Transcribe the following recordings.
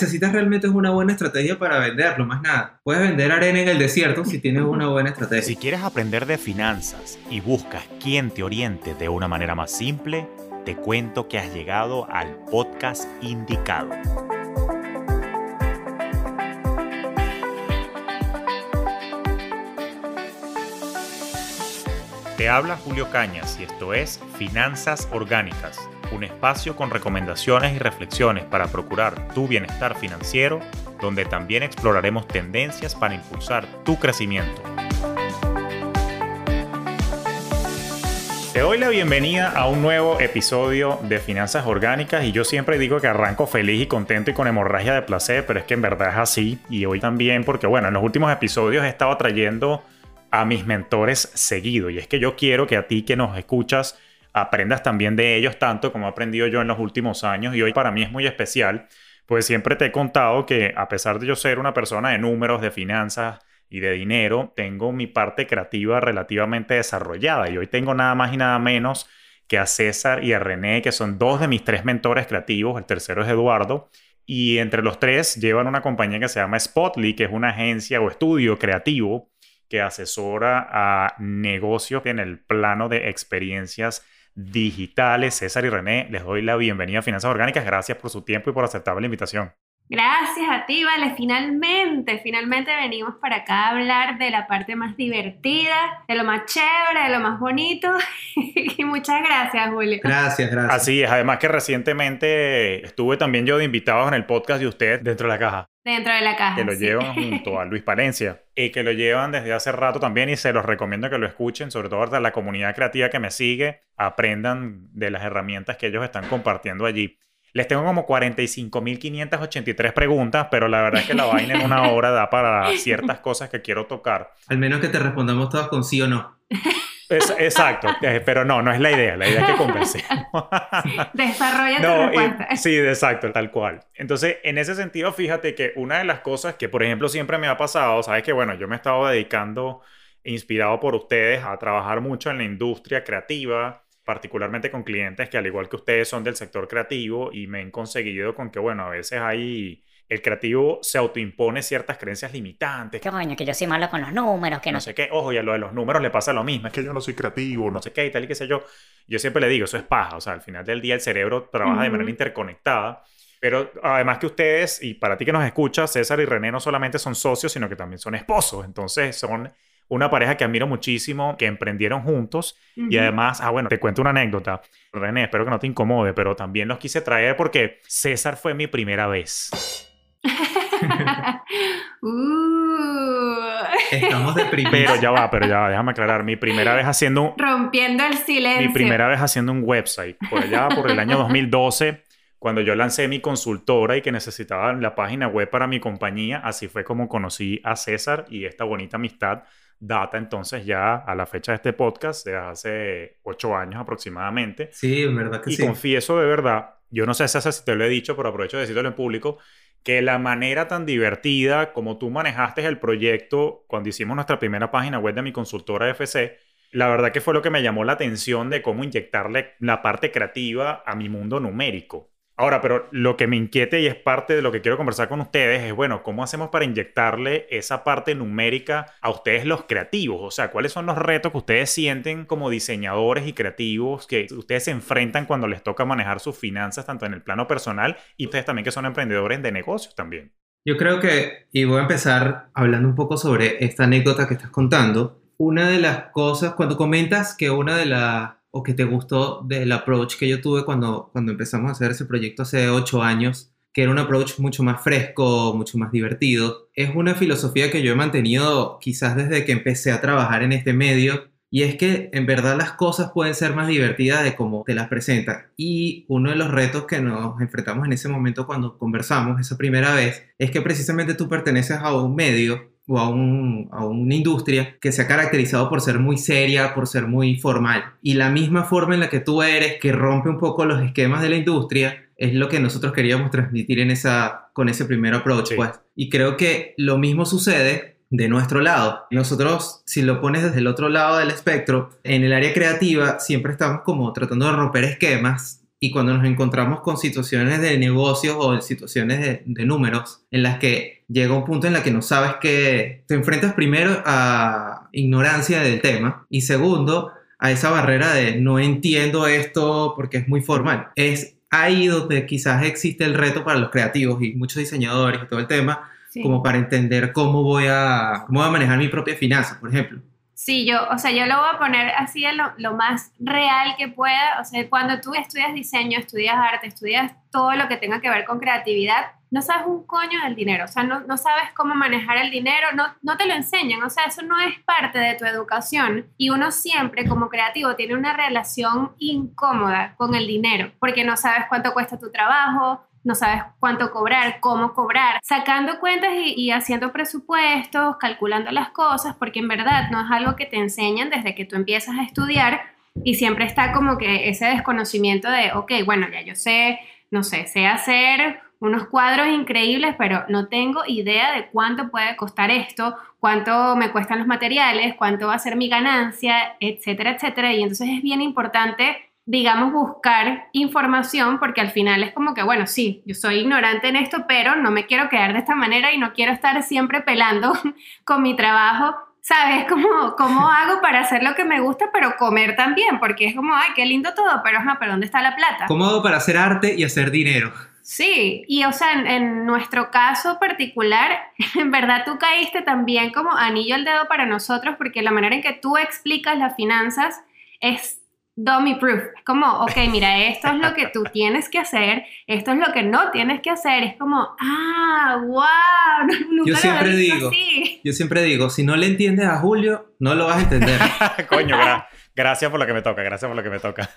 necesitas realmente es una buena estrategia para venderlo, más nada. Puedes vender arena en el desierto si tienes una buena estrategia. Si quieres aprender de finanzas y buscas quien te oriente de una manera más simple, te cuento que has llegado al podcast indicado. Te habla Julio Cañas y esto es Finanzas Orgánicas, un espacio con recomendaciones y reflexiones para procurar tu bienestar financiero, donde también exploraremos tendencias para impulsar tu crecimiento. Te doy la bienvenida a un nuevo episodio de Finanzas Orgánicas y yo siempre digo que arranco feliz y contento y con hemorragia de placer, pero es que en verdad es así y hoy también porque bueno, en los últimos episodios he estado trayendo a mis mentores seguido. Y es que yo quiero que a ti que nos escuchas aprendas también de ellos tanto como he aprendido yo en los últimos años. Y hoy para mí es muy especial, pues siempre te he contado que a pesar de yo ser una persona de números, de finanzas y de dinero, tengo mi parte creativa relativamente desarrollada. Y hoy tengo nada más y nada menos que a César y a René, que son dos de mis tres mentores creativos. El tercero es Eduardo. Y entre los tres llevan una compañía que se llama Spotly, que es una agencia o estudio creativo que asesora a negocios en el plano de experiencias digitales. César y René, les doy la bienvenida a Finanzas Orgánicas. Gracias por su tiempo y por aceptar la invitación. Gracias a ti, Vale. Finalmente, finalmente venimos para acá a hablar de la parte más divertida, de lo más chévere, de lo más bonito. y muchas gracias, Julio. Gracias, gracias. Así es. Además que recientemente estuve también yo de invitados en el podcast de usted dentro de la caja. Dentro de la caja. Que lo llevan junto a Luis Palencia y que lo llevan desde hace rato también y se los recomiendo que lo escuchen, sobre todo de la comunidad creativa que me sigue, aprendan de las herramientas que ellos están compartiendo allí. Les tengo como 45.583 preguntas, pero la verdad es que la vaina en una hora da para ciertas cosas que quiero tocar. Al menos que te respondamos todas con sí o no. exacto, eh, pero no, no es la idea, la idea es que conversemos. Desarrolla tu respuesta. sí, exacto, tal cual. Entonces, en ese sentido, fíjate que una de las cosas que, por ejemplo, siempre me ha pasado, sabes que, bueno, yo me he estado dedicando, inspirado por ustedes, a trabajar mucho en la industria creativa, particularmente con clientes que al igual que ustedes son del sector creativo y me han conseguido con que, bueno, a veces hay... El creativo se autoimpone ciertas creencias limitantes. Qué coño, que yo soy malo con los números, que no... no sé qué. Ojo, y a lo de los números le pasa lo mismo. Es que yo no soy creativo, no sé qué y tal y qué sé yo. Yo siempre le digo, eso es paja. O sea, al final del día el cerebro trabaja de manera interconectada. Pero además que ustedes, y para ti que nos escuchas, César y René no solamente son socios, sino que también son esposos. Entonces son una pareja que admiro muchísimo, que emprendieron juntos y además, ah, bueno, te cuento una anécdota. René, espero que no te incomode, pero también los quise traer porque César fue mi primera vez. Uh. Estamos de primera. Pero ya va, pero ya va, déjame aclarar. Mi primera vez haciendo un... Rompiendo el silencio. Mi primera vez haciendo un website. Por allá, por el año 2012 cuando yo lancé mi consultora y que necesitaba la página web para mi compañía, así fue como conocí a César y esta bonita amistad data entonces ya a la fecha de este podcast de hace ocho años aproximadamente. Sí, en verdad que y sí. Y confieso de verdad, yo no sé si te lo he dicho, pero aprovecho de decirlo en público, que la manera tan divertida como tú manejaste el proyecto cuando hicimos nuestra primera página web de mi consultora FC, la verdad que fue lo que me llamó la atención de cómo inyectarle la parte creativa a mi mundo numérico. Ahora, pero lo que me inquiete y es parte de lo que quiero conversar con ustedes es, bueno, ¿cómo hacemos para inyectarle esa parte numérica a ustedes los creativos? O sea, ¿cuáles son los retos que ustedes sienten como diseñadores y creativos que ustedes se enfrentan cuando les toca manejar sus finanzas, tanto en el plano personal y ustedes también que son emprendedores de negocios también? Yo creo que, y voy a empezar hablando un poco sobre esta anécdota que estás contando. Una de las cosas, cuando comentas que una de las o que te gustó del approach que yo tuve cuando, cuando empezamos a hacer ese proyecto hace ocho años, que era un approach mucho más fresco, mucho más divertido. Es una filosofía que yo he mantenido quizás desde que empecé a trabajar en este medio y es que en verdad las cosas pueden ser más divertidas de como te las presentan. Y uno de los retos que nos enfrentamos en ese momento cuando conversamos esa primera vez es que precisamente tú perteneces a un medio o a, una industria que se ha caracterizado por ser muy seria, por ser muy formal. Y la misma forma en la que tú eres, que rompe un poco los esquemas de la industria, es lo que nosotros queríamos transmitir en esa, con ese primer approach. Pues. Y creo que lo mismo sucede de nuestro lado. Nosotros, si lo pones desde el otro lado del espectro, en el área creativa siempre estamos como tratando de romper esquemas y cuando nos encontramos con situaciones de negocios o situaciones de, de números en las que llega un punto en la que no sabes que te enfrentas primero a ignorancia del tema y segundo a esa barrera de no entiendo esto porque es muy formal. Es ahí donde quizás existe el reto para los creativos y muchos diseñadores y todo el tema, Sí. como para entender cómo voy a, cómo voy a manejar mi propia finanza, por ejemplo. Sí, yo, o sea, yo lo voy a poner así lo, lo más real que pueda. O sea, cuando tú estudias diseño, estudias arte, estudias todo lo que tenga que ver con creatividad, no sabes un coño del dinero. O sea, no, no sabes cómo manejar el dinero, no, no te lo enseñan. O sea, eso no es parte de tu educación. Y uno siempre, como creativo, tiene una relación incómoda con el dinero, porque no sabes cuánto cuesta tu trabajo, no sabes cuánto cobrar, cómo cobrar, sacando cuentas y, haciendo presupuestos, calculando las cosas, porque en verdad no es algo que te enseñan desde que tú empiezas a estudiar y siempre está como que ese desconocimiento de, ok, bueno, ya yo sé, no sé, sé hacer unos cuadros increíbles, pero no tengo idea de cuánto puede costar esto, cuánto me cuestan los materiales, cuánto va a ser mi ganancia, etcétera, etcétera. Y entonces es bien importante digamos, buscar información, porque al final es como que, bueno, sí, yo soy ignorante en esto, pero no me quiero quedar de esta manera y no quiero estar siempre pelando con mi trabajo. ¿Sabes? Como, ¿Cómo hago para hacer lo que me gusta, pero comer también? Porque es como, ay, qué lindo todo, pero, ajá, pero ¿dónde está la plata? ¿Cómo hago para hacer arte y hacer dinero? Sí, y o sea, en, en, nuestro caso particular, en verdad tú caíste también como anillo al dedo para nosotros, porque la manera en que tú explicas las finanzas es dummy proof. Es como, ok, mira, esto es lo que tú tienes que hacer, esto es lo que no tienes que hacer. Es como, ah, wow, nunca yo siempre lo digo, así. yo siempre digo, si no le entiendes a Julio, no lo vas a entender. Coño, gra gracias por lo que me toca, gracias por lo que me toca.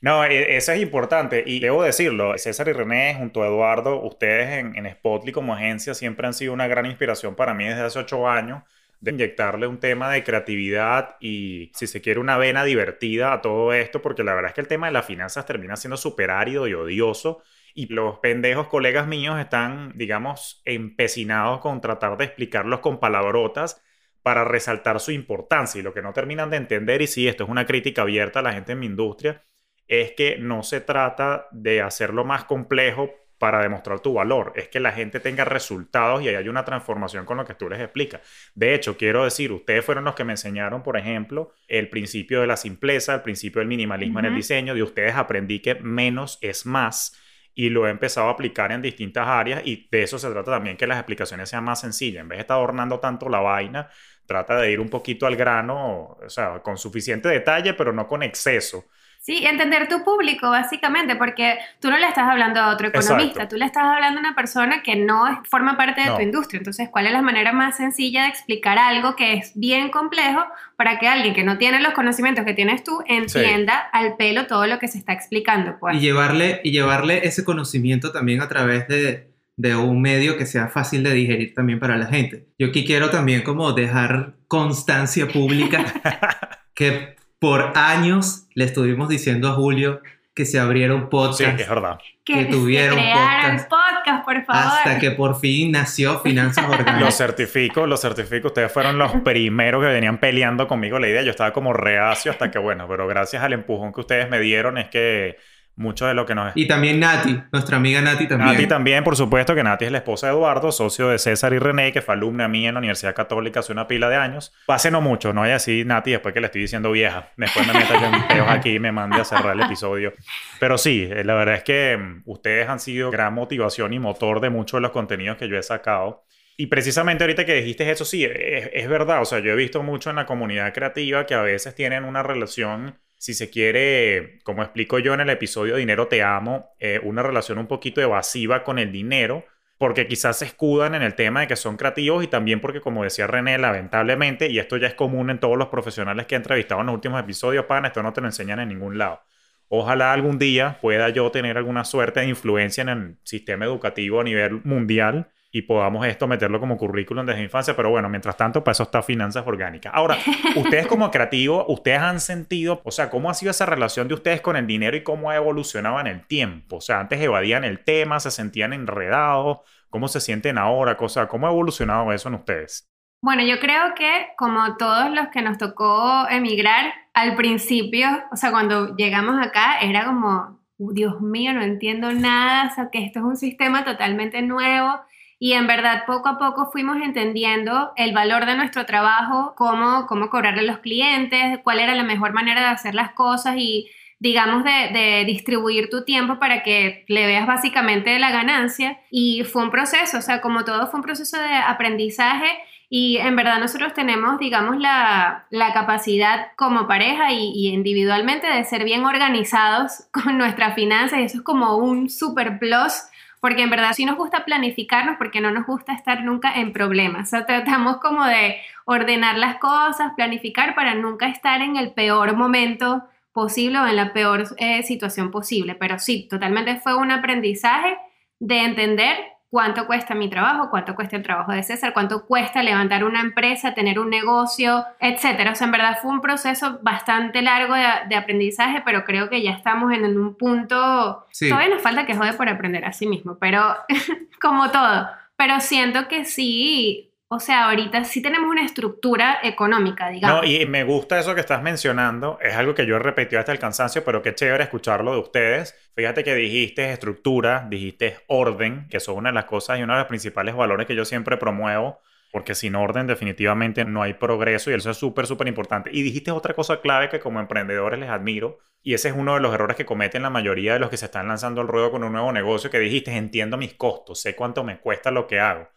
no, eso es importante y debo decirlo, César y René junto a Eduardo, ustedes en, en Spotly como agencia siempre han sido una gran inspiración para mí desde hace ocho años de inyectarle un tema de creatividad y, si se quiere, una vena divertida a todo esto, porque la verdad es que el tema de las finanzas termina siendo súper árido y odioso. Y los pendejos colegas míos están, digamos, empecinados con tratar de explicarlos con palabrotas para resaltar su importancia. Y lo que no terminan de entender, y sí, esto es una crítica abierta a la gente en mi industria, es que no se trata de hacerlo más complejo para demostrar tu valor, es que la gente tenga resultados y ahí hay una transformación con lo que tú les explicas. De hecho, quiero decir, ustedes fueron los que me enseñaron, por ejemplo, el principio de la simpleza, el principio del minimalismo uh -huh. en el diseño, de ustedes aprendí que menos es más y lo he empezado a aplicar en distintas áreas y de eso se trata también que las explicaciones sean más sencillas. En vez de estar adornando tanto la vaina, trata de ir un poquito al grano, o sea, con suficiente detalle, pero no con exceso. Sí, entender tu público, básicamente, porque tú no le estás hablando a otro economista, Exacto. tú le estás hablando a una persona que no forma parte de no. tu industria. Entonces, ¿cuál es la manera más sencilla de explicar algo que es bien complejo para que alguien que no tiene los conocimientos que tienes tú entienda sí. al pelo todo lo que se está explicando? Pues? Y, llevarle, y llevarle ese conocimiento también a través de, de un medio que sea fácil de digerir también para la gente. Yo aquí quiero también como dejar constancia pública que por años le estuvimos diciendo a Julio que se abriera un podcast. Sí, es verdad. Que, que tuviera un podcast, podcast, por favor. Hasta que por fin nació Finanzas Orgánicas. Lo certifico, lo certifico. Ustedes fueron los primeros que venían peleando conmigo la idea. Yo estaba como reacio hasta que, bueno, pero gracias al empujón que ustedes me dieron es que mucho de lo que nos... Y también Nati, nuestra amiga Nati también. Nati también, por supuesto, que Nati es la esposa de Eduardo, socio de César y René, que fue alumna mía en la Universidad Católica hace una pila de años. Hace no mucho, no hay así Nati después que le estoy diciendo vieja. Después me meta yo en peos aquí y me mande a cerrar el episodio. Pero sí, eh, la verdad es que mm, ustedes han sido gran motivación y motor de muchos de los contenidos que yo he sacado. Y precisamente ahorita que dijiste eso, sí, es, es verdad. O sea, yo he visto mucho en la comunidad creativa que a veces tienen una relación si se quiere, como explico yo en el episodio Dinero Te Amo, eh, una relación un poquito evasiva con el dinero, porque quizás se escudan en el tema de que son creativos y también porque, como decía René, lamentablemente, y esto ya es común en todos los profesionales que he entrevistado en los últimos episodios, pan, esto no te lo enseñan en ningún lado. Ojalá algún día pueda yo tener alguna suerte de influencia en el sistema educativo a nivel mundial y podamos esto meterlo como currículum desde infancia, pero bueno, mientras tanto, para eso está finanzas orgánicas. Ahora, ustedes como creativos, ustedes han sentido, o sea, ¿cómo ha sido esa relación de ustedes con el dinero y cómo ha evolucionado en el tiempo? O sea, antes evadían el tema, se sentían enredados, ¿cómo se sienten ahora? O sea, ¿cómo ha evolucionado eso en ustedes? Bueno, yo creo que como todos los que nos tocó emigrar, al principio, o sea, cuando llegamos acá, era como "Uh, Dios mío, no entiendo nada, o sea, que esto es un sistema totalmente nuevo. Y en verdad, poco a poco fuimos entendiendo el valor de nuestro trabajo, cómo, cómo cobrarle a los clientes, cuál era la mejor manera de hacer las cosas y, digamos, de, distribuir tu tiempo para que le veas básicamente la ganancia. Y fue un proceso, o sea, como todo fue un proceso de aprendizaje. Y en verdad nosotros tenemos, digamos, la, la capacidad como pareja y, y individualmente de ser bien organizados con nuestras finanzas y eso es como un super plus porque en verdad sí nos gusta planificarnos porque no nos gusta estar nunca en problemas. O sea, tratamos como de ordenar las cosas, planificar para nunca estar en el peor momento posible o en la peor eh, situación posible. Pero sí, totalmente fue un aprendizaje de entender cuánto cuesta mi trabajo, cuánto cuesta el trabajo de César, cuánto cuesta levantar una empresa, tener un negocio, etcétera. O sea, en verdad fue un proceso bastante largo de, de aprendizaje, pero creo que ya estamos en, un punto. Sí. Todavía nos falta que jode por aprender a sí mismo, pero como todo. Pero siento que sí. O sea, ahorita sí tenemos una estructura económica, digamos. No, y me gusta eso que estás mencionando. Es algo que yo he repetido hasta el cansancio, pero qué chévere escucharlo de ustedes. Fíjate que dijiste estructura, dijiste orden, que son una de las cosas y uno de los principales valores que yo siempre promuevo, porque sin orden definitivamente no hay progreso y eso es súper, súper importante. Y dijiste otra cosa clave que como emprendedores les admiro, y ese es uno de los errores que cometen la mayoría de los que se están lanzando al ruedo con un nuevo negocio, que dijiste, entiendo mis costos, sé cuánto me cuesta lo que hago.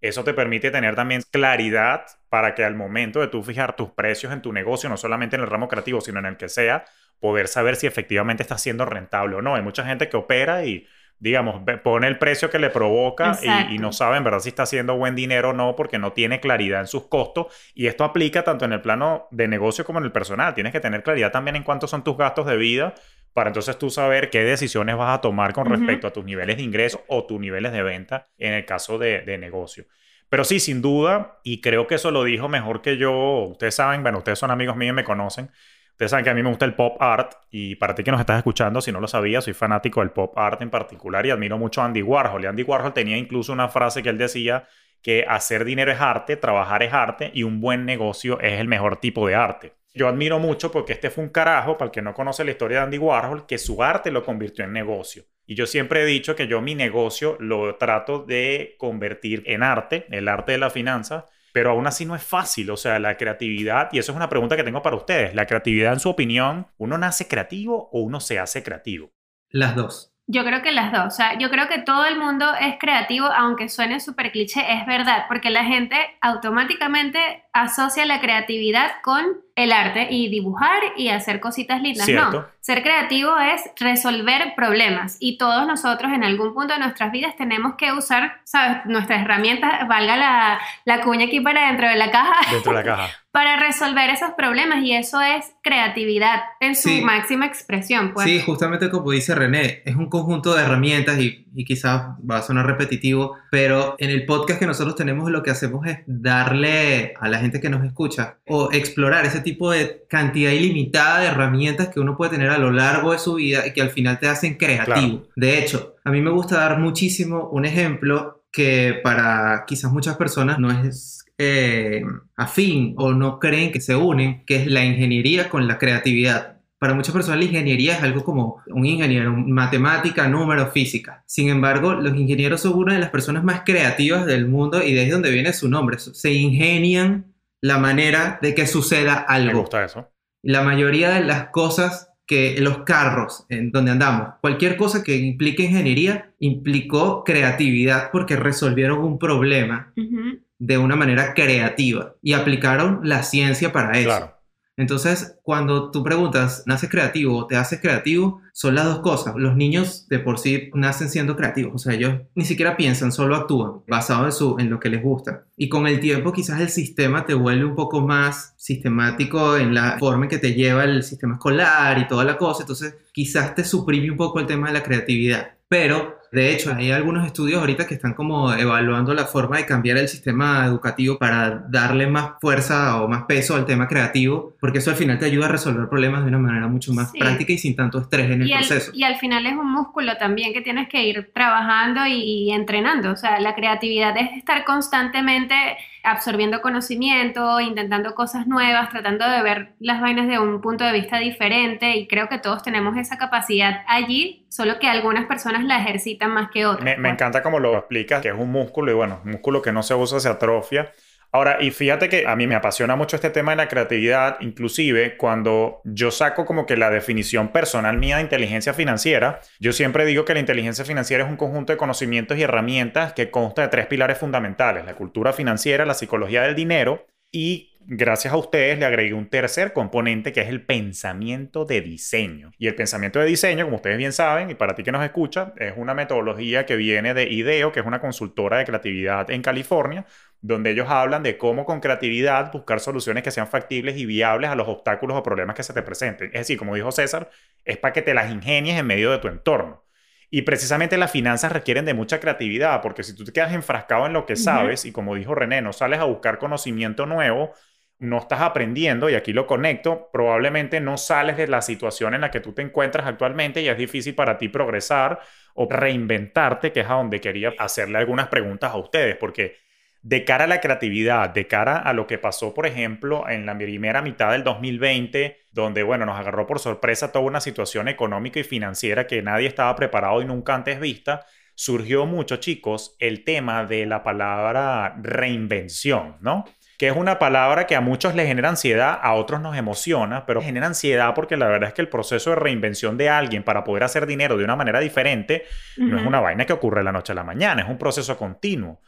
Eso te permite tener también claridad para que al momento de tú fijar tus precios en tu negocio, no solamente en el ramo creativo, sino en el que sea, poder saber si efectivamente está siendo rentable o no. Hay mucha gente que opera y, digamos, pone el precio que le provoca y no sabe en verdad si está haciendo buen dinero o no porque no tiene claridad en sus costos. Y esto aplica tanto en el plano de negocio como en el personal. Tienes que tener claridad también en cuántos son tus gastos de vida para entonces tú saber qué decisiones vas a tomar con respecto a tus niveles de ingreso o tus niveles de venta en el caso de, de negocio. Pero sí, sin duda, y creo que eso lo dijo mejor que yo, ustedes saben, bueno, ustedes son amigos míos y me conocen, ustedes saben que a mí me gusta el pop art y para ti que nos estás escuchando, si no lo sabías, soy fanático del pop art en particular y admiro mucho a Andy Warhol. Y Andy Warhol tenía incluso una frase que él decía que hacer dinero es arte, trabajar es arte y un buen negocio es el mejor tipo de arte. Yo admiro mucho porque este fue un carajo, para el que no conoce la historia de Andy Warhol, que su arte lo convirtió en negocio. Y yo siempre he dicho que yo mi negocio lo trato de convertir en arte, el arte de la finanza, pero aún así no es fácil. O sea, la creatividad, y eso es una pregunta que tengo para ustedes, la creatividad en su opinión, ¿uno nace creativo o uno se hace creativo? Las dos. Yo creo que las dos. O sea, yo creo que todo el mundo es creativo, aunque suene súper cliché, es verdad, porque la gente automáticamente asocia la creatividad con el arte y dibujar y hacer cositas lindas. Cierto. No, ser creativo es resolver problemas y todos nosotros en algún punto de nuestras vidas tenemos que usar, ¿sabes? Nuestras herramientas, valga la, la cuña aquí para dentro de la caja, Dentro de la caja. para resolver esos problemas y eso es creatividad en su Sí. máxima expresión. Pues. Sí, justamente como dice René, es un conjunto de herramientas y, y quizás va a sonar repetitivo, pero en el podcast que nosotros tenemos lo que hacemos es darle a la gente que nos escucha o explorar ese tipo de cantidad ilimitada de herramientas que uno puede tener a lo largo de su vida y que al final te hacen creativo. De hecho, a mí me gusta dar muchísimo un ejemplo que para quizás muchas personas no es eh, afín o no creen que se unen, que es la ingeniería con la creatividad. Para muchas personas la ingeniería es algo como un ingeniero, matemática, número, física. Sin embargo, los ingenieros son una de las personas más creativas del mundo y de ahí es donde viene su nombre. Se ingenian la manera de que suceda Me algo. gusta eso. La mayoría de las cosas que los carros en donde andamos, cualquier cosa que implique ingeniería, implicó creatividad porque resolvieron un problema Ujú. De una manera creativa y aplicaron la ciencia para eso. Claro. Entonces, cuando tú preguntas, ¿naces creativo o te haces creativo? Son las dos cosas. Los niños de por sí nacen siendo creativos, o sea, ellos ni siquiera piensan, solo actúan, basado en, su, en lo que les gusta. Y con el tiempo quizás el sistema te vuelve un poco más sistemático en la forma en que te lleva el sistema escolar y toda la cosa, entonces quizás te suprime un poco el tema de la creatividad. Pero de hecho, hay algunos estudios ahorita que están como evaluando la forma de cambiar el sistema educativo para darle más fuerza o más peso al tema creativo, porque eso al final te ayuda a resolver problemas de una manera mucho más Sí. práctica y sin tanto estrés en el y, al, proceso. y al final es un músculo también que tienes que ir trabajando y, y entrenando. O sea, la creatividad es estar constantemente absorbiendo conocimiento, intentando cosas nuevas, tratando de ver las vainas de un punto de vista diferente y creo que todos tenemos esa capacidad allí, solo que algunas personas la ejercitan más que otras. Me, me pues. encanta como lo explicas, que es un músculo y bueno, un músculo que no se usa se atrofia. Ahora, y fíjate que a mí me apasiona mucho este tema de la creatividad, inclusive cuando yo saco como que la definición personal mía de inteligencia financiera, yo siempre digo que la inteligencia financiera es un conjunto de conocimientos y herramientas que consta de tres pilares fundamentales, la cultura financiera, la psicología del dinero y gracias a ustedes le agregué un tercer componente que es el pensamiento de diseño. Y el pensamiento de diseño, como ustedes bien saben, y para ti que nos escucha, es una metodología que viene de IDEO, que es una consultora de creatividad en California, donde ellos hablan de cómo con creatividad buscar soluciones que sean factibles y viables a los obstáculos o problemas que se te presenten. Es decir, como dijo César, es para que te las ingenies en medio de tu entorno. Y precisamente las finanzas requieren de mucha creatividad, porque si tú te quedas enfrascado en lo que sabes y como dijo René, no sales a buscar conocimiento nuevo, no estás aprendiendo, y aquí lo conecto, probablemente no sales de la situación en la que tú te encuentras actualmente y es difícil para ti progresar o reinventarte, que es a donde quería hacerle algunas preguntas a ustedes, porque de cara a la creatividad, de cara a lo que pasó, por ejemplo, en la primera mitad del 2020, donde, bueno, nos agarró por sorpresa toda una situación económica y financiera que nadie estaba preparado y nunca antes vista, surgió mucho, chicos, el tema de la palabra reinvención, ¿no? Que es una palabra que a muchos les genera ansiedad, a otros nos emociona, pero genera ansiedad porque la verdad es que el proceso de reinvención de alguien para poder hacer dinero de una manera diferente no es una vaina que ocurre de la noche a la mañana, es un proceso continuo.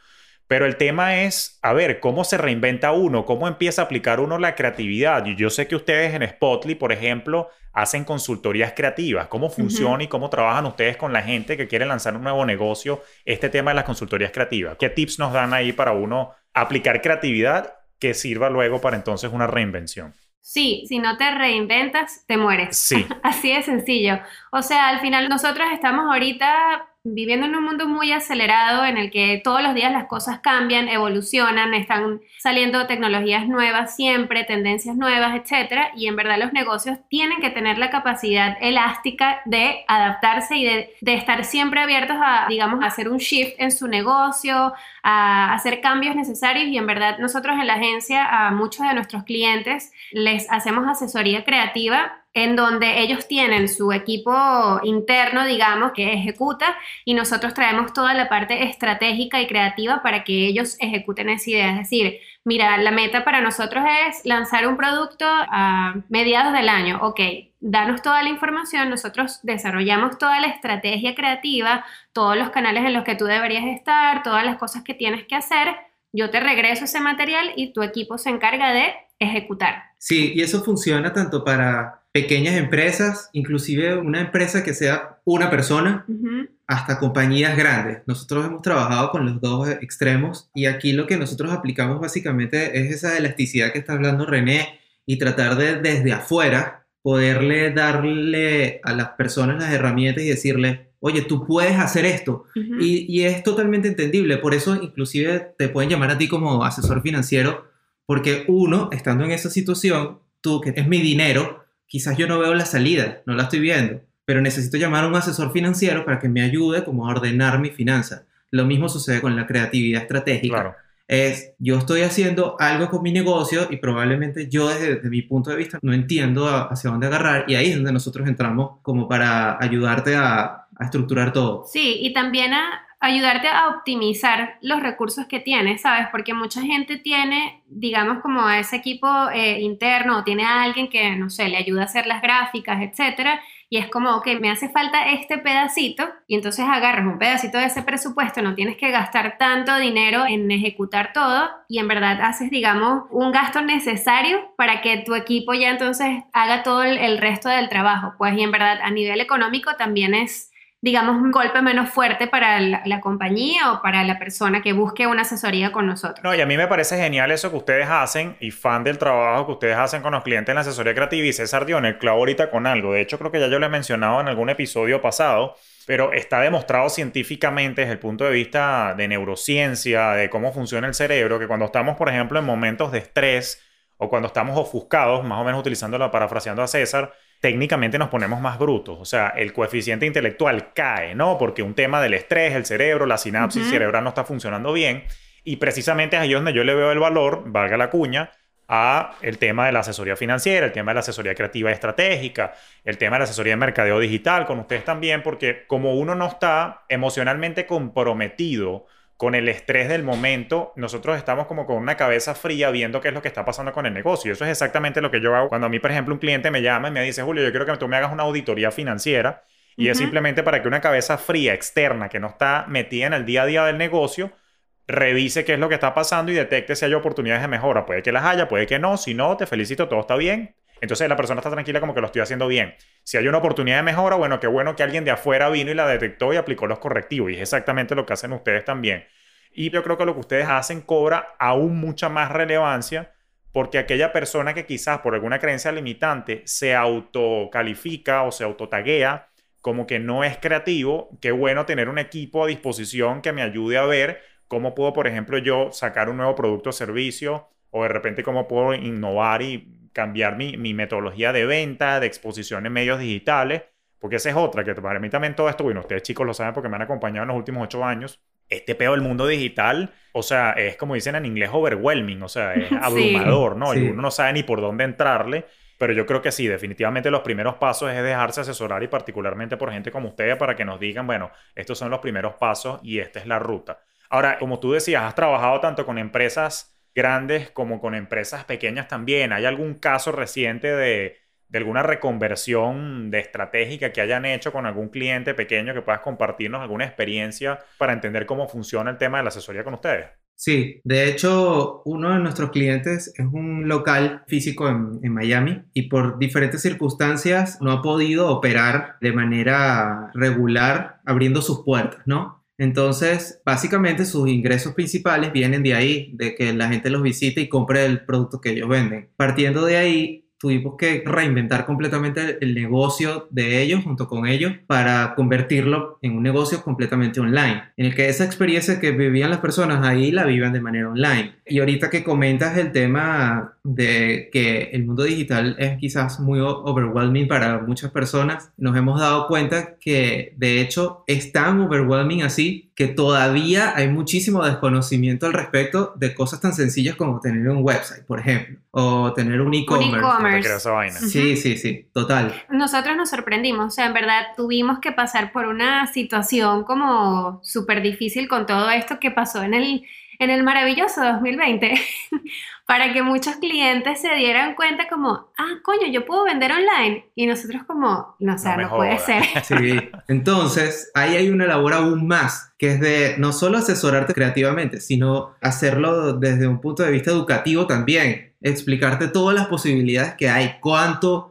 Pero el tema es, a ver, ¿cómo se reinventa uno? ¿Cómo empieza a aplicar uno la creatividad? Yo sé que ustedes en Spotly, por ejemplo, hacen consultorías creativas. ¿Cómo funciona y cómo trabajan ustedes con la gente que quiere lanzar un nuevo negocio? Este tema de las consultorías creativas. ¿Qué tips nos dan ahí para uno aplicar creatividad que sirva luego para entonces una reinvención. Sí, si no te reinventas, te mueres. Sí. Así de sencillo. O sea, al final nosotros estamos ahorita viviendo en un mundo muy acelerado en el que todos los días las cosas cambian, evolucionan, están saliendo tecnologías nuevas siempre, tendencias nuevas, etcétera, y en verdad los negocios tienen que tener la capacidad elástica de adaptarse y de, de estar siempre abiertos a, digamos, a hacer un shift en su negocio, a hacer cambios necesarios. Y en verdad nosotros en la agencia a muchos de nuestros clientes les hacemos asesoría creativa en donde ellos tienen su equipo interno, digamos, que ejecuta y nosotros traemos toda la parte estratégica y creativa para que ellos ejecuten esa idea. Es decir, mira, la meta para nosotros es lanzar un producto a mediados del año. Ok, danos toda la información, nosotros desarrollamos toda la estrategia creativa, todos los canales en los que tú deberías estar, todas las cosas que tienes que hacer. Yo te regreso ese material y tu equipo se encarga de ejecutar. Sí, y eso funciona tanto para pequeñas empresas, inclusive una empresa que sea una persona, hasta compañías grandes. Nosotros hemos trabajado con los dos extremos y aquí lo que nosotros aplicamos básicamente es esa elasticidad que está hablando René y tratar de desde afuera poderle darle a las personas las herramientas y decirle, oye, tú puedes hacer esto. y, y es totalmente entendible. Por eso inclusive te pueden llamar a ti como asesor financiero, porque uno, estando en esa situación, tú, que es mi dinero, quizás yo no veo la salida, no la estoy viendo, pero necesito llamar a un asesor financiero para que me ayude como a ordenar mi finanza. Lo mismo sucede con la creatividad estratégica. Es, yo estoy haciendo algo con mi negocio y probablemente yo desde, mi punto de vista no entiendo hacia dónde agarrar y ahí es donde nosotros entramos como para ayudarte a, a estructurar todo. Sí, y también a, ayudarte a optimizar los recursos que tienes, ¿sabes? Porque mucha gente tiene, digamos, como ese equipo eh, interno o tiene a alguien que, no sé, le ayuda a hacer las gráficas, etcétera, y es como, que me hace falta este pedacito y entonces agarras un pedacito de ese presupuesto, no tienes que gastar tanto dinero en ejecutar todo y en verdad haces, digamos, un gasto necesario para que tu equipo ya entonces haga todo el resto del trabajo. Pues y en verdad a nivel económico también es digamos, un golpe menos fuerte para la, compañía o para la persona que busque una asesoría con nosotros. No, y a mí me parece genial eso que ustedes hacen y fan del trabajo que ustedes hacen con los clientes en la asesoría creativa y César dio en el clavo ahorita con algo. De hecho, creo que ya yo lo he mencionado en algún episodio pasado, pero está demostrado científicamente desde el punto de vista de neurociencia, de cómo funciona el cerebro, que cuando estamos, por ejemplo, en momentos de estrés o cuando estamos ofuscados, más o menos utilizando la parafraseando a César, técnicamente nos ponemos más brutos. O sea, el coeficiente intelectual cae, ¿no? Porque un tema del estrés, el cerebro, la sinapsis cerebral no está funcionando bien. Y precisamente es ahí donde yo le veo el valor, valga la cuña, a el tema de la asesoría financiera, el tema de la asesoría creativa y estratégica, el tema de la asesoría de mercadeo digital con ustedes también, porque como uno no está emocionalmente comprometido con el estrés del momento, nosotros estamos como con una cabeza fría viendo qué es lo que está pasando con el negocio. Eso es exactamente lo que yo hago cuando a mí, por ejemplo, un cliente me llama y me dice, Julio, yo quiero que tú me hagas una auditoría financiera. Y es simplemente para que una cabeza fría, externa, que no está metida en el día a día del negocio, revise qué es lo que está pasando y detecte si hay oportunidades de mejora. Puede que las haya, puede que no. Si no, te felicito, todo está bien. Entonces la persona está tranquila como que lo estoy haciendo bien. Si hay una oportunidad de mejora, bueno, qué bueno que alguien de afuera vino y la detectó y aplicó los correctivos. Y es exactamente lo que hacen ustedes también. Y yo creo que lo que ustedes hacen cobra aún mucha más relevancia porque aquella persona que quizás por alguna creencia limitante se autocalifica o se autotaguea como que no es creativo, qué bueno tener un equipo a disposición que me ayude a ver cómo puedo, por ejemplo, yo sacar un nuevo producto o servicio, o de repente cómo puedo innovar y cambiar mi, metodología de venta, de exposición en medios digitales, porque esa es otra, que para mí también todo esto, bueno, ustedes chicos lo saben porque me han acompañado en los últimos ocho años, este peo del mundo digital, o sea, es como dicen en inglés overwhelming, o sea, es abrumador, ¿no? Y uno no sabe ni por dónde entrarle. Pero yo creo que sí, definitivamente los primeros pasos es dejarse asesorar y particularmente por gente como ustedes para que nos digan, bueno, estos son los primeros pasos y esta es la ruta. Ahora, como tú decías, has trabajado tanto con empresas grandes como con empresas pequeñas también. ¿Hay algún caso reciente de, alguna reconversión de estratégica que hayan hecho con algún cliente pequeño que puedas compartirnos alguna experiencia para entender cómo funciona el tema de la asesoría con ustedes? Sí, de hecho, uno de nuestros clientes es un local físico en, en, Miami y por diferentes circunstancias no ha podido operar de manera regular abriendo sus puertas, ¿no? Entonces, básicamente sus ingresos principales vienen de ahí, de que la gente los visite y compre el producto que ellos venden. Partiendo de ahí, tuvimos que reinventar completamente el negocio de ellos junto con ellos para convertirlo en un negocio completamente online, en el que esa experiencia que vivían las personas ahí la vivan de manera online. Y ahorita que comentas el tema de que el mundo digital es quizás muy overwhelming para muchas personas, nos hemos dado cuenta que de hecho es tan overwhelming así que todavía hay muchísimo desconocimiento al respecto de cosas tan sencillas como tener un website, por ejemplo, o tener un e-commerce. Sí, sí, sí, total. Nosotros nos sorprendimos, o sea, en verdad tuvimos que pasar por una situación como súper difícil con todo esto que pasó en el en el maravilloso 2020 para que muchos clientes se dieran cuenta como, ah, coño, yo puedo vender online. Y nosotros como, no, sé, no, puede ser. Sí, entonces ahí hay una labor aún más, que es de no solo asesorarte creativamente, sino hacerlo desde un punto de vista educativo también, explicarte todas las posibilidades que hay, cuánto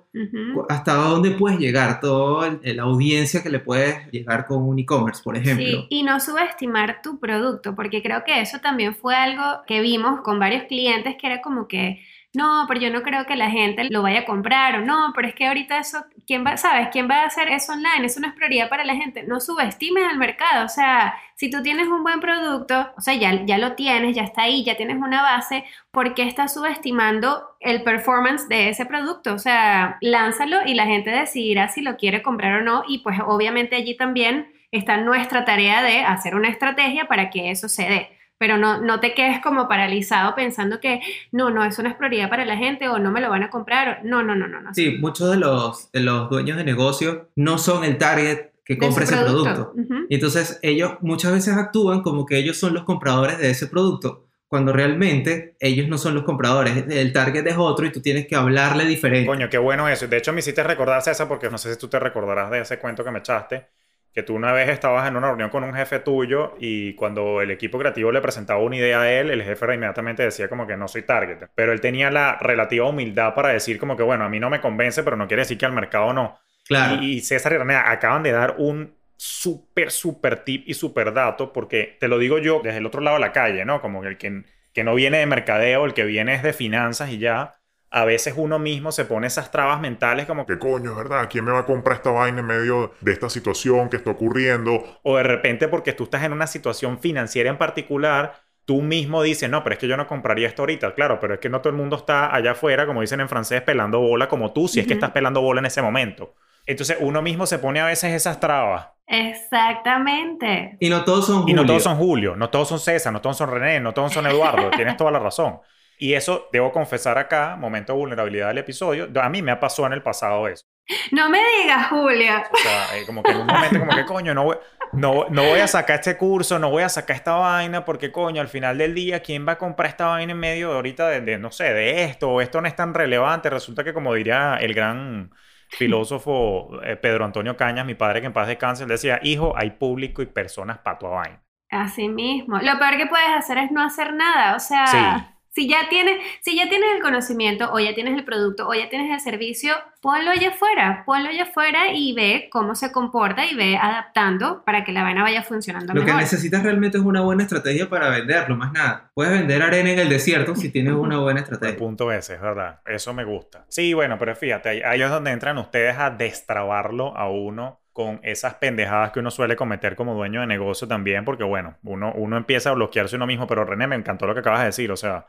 hasta dónde puedes llegar, toda la audiencia que le puedes llegar con un e-commerce, por ejemplo. Sí, y no subestimar tu producto, porque creo que eso también fue algo que vimos con varios clientes que era como que no, pero yo no creo que la gente lo vaya a comprar o no, pero es que ahorita eso, ¿quién va, sabes, quién va a hacer eso online? Eso no es prioridad para la gente. No subestimes al mercado, o sea, si tú tienes un buen producto, o sea, ya, ya lo tienes, ya está ahí, ya tienes una base, ¿por qué estás subestimando el performance de ese producto? O sea, lánzalo y la gente decidirá si lo quiere comprar o no y pues obviamente allí también está nuestra tarea de hacer una estrategia para que eso se dé pero no, no te quedes como paralizado pensando que no, no, eso no es prioridad para la gente o no me lo van a comprar. no, no, no, no, no. Sí, muchos de los, de los dueños de negocio no son el target que compre ese producto. Y entonces ellos muchas veces actúan como que ellos son los compradores de ese producto, cuando realmente ellos no son los compradores, el target es otro y tú tienes que hablarle diferente. Coño, qué bueno eso. De hecho, me hiciste recordar, César, porque no sé si tú te recordarás de ese cuento que me echaste, que tú una vez estabas en una reunión con un jefe tuyo y cuando el equipo creativo le presentaba una idea a él, el jefe inmediatamente decía como que no soy target. Pero él tenía la relativa humildad para decir como que, bueno, a mí no me convence, pero no quiere decir que al mercado no. Claro. Y, César y René acaban de dar un súper, súper tip y súper dato, porque te lo digo yo desde el otro lado de la calle, ¿no? Como el que, que no viene de mercadeo, el que viene es de finanzas y ya a veces uno mismo se pone esas trabas mentales como que coño, ¿verdad? ¿Quién me va a comprar esta vaina en medio de esta situación que está ocurriendo? O de repente porque tú estás en una situación financiera en particular, tú mismo dices, no, pero es que yo no compraría esto ahorita, claro, pero es que no todo el mundo está allá afuera, como dicen en francés, pelando bola como tú, si es que estás pelando bola en ese momento. Entonces uno mismo se pone a veces esas trabas. Exactamente. Y no todos son Y no Julio. todos son Julio, no todos son César, no todos son René, no todos son Eduardo. Tienes toda la razón. Y eso, debo confesar acá, momento de vulnerabilidad del episodio, a mí me ha pasado en el pasado eso. No me digas, Julia. O sea, eh, como que en un momento como que, coño, no voy, no, no voy a sacar este curso, no voy a sacar esta vaina, porque, coño, al final del día, ¿quién va a comprar esta vaina en medio de ahorita de, de, no sé, de esto? Esto no es tan relevante. Resulta que, como diría el gran filósofo eh, Pedro Antonio Cañas, mi padre que en paz descanse, él decía, hijo, hay público y personas para tu vaina. Así mismo. Lo peor que puedes hacer es no hacer nada. O sea, Sí. Si ya tienes, si ya tienes el conocimiento, o ya tienes el producto, o ya tienes el servicio, ponlo allá afuera, ponlo allá afuera y ve cómo se comporta y ve adaptando para que la vaina vaya funcionando Lo que mejor. necesitas realmente es una buena estrategia para venderlo, más nada. Puedes vender arena en el desierto si tienes una buena El estrategia. punto ese, es verdad. Eso me gusta. Sí, bueno, pero fíjate, ahí- ahí es donde entran ustedes a destrabarlo a uno con esas pendejadas que uno suele cometer como dueño de negocio también, porque bueno, uno, uno empieza a bloquearse uno mismo, pero René, me encantó lo que acabas de decir, o sea,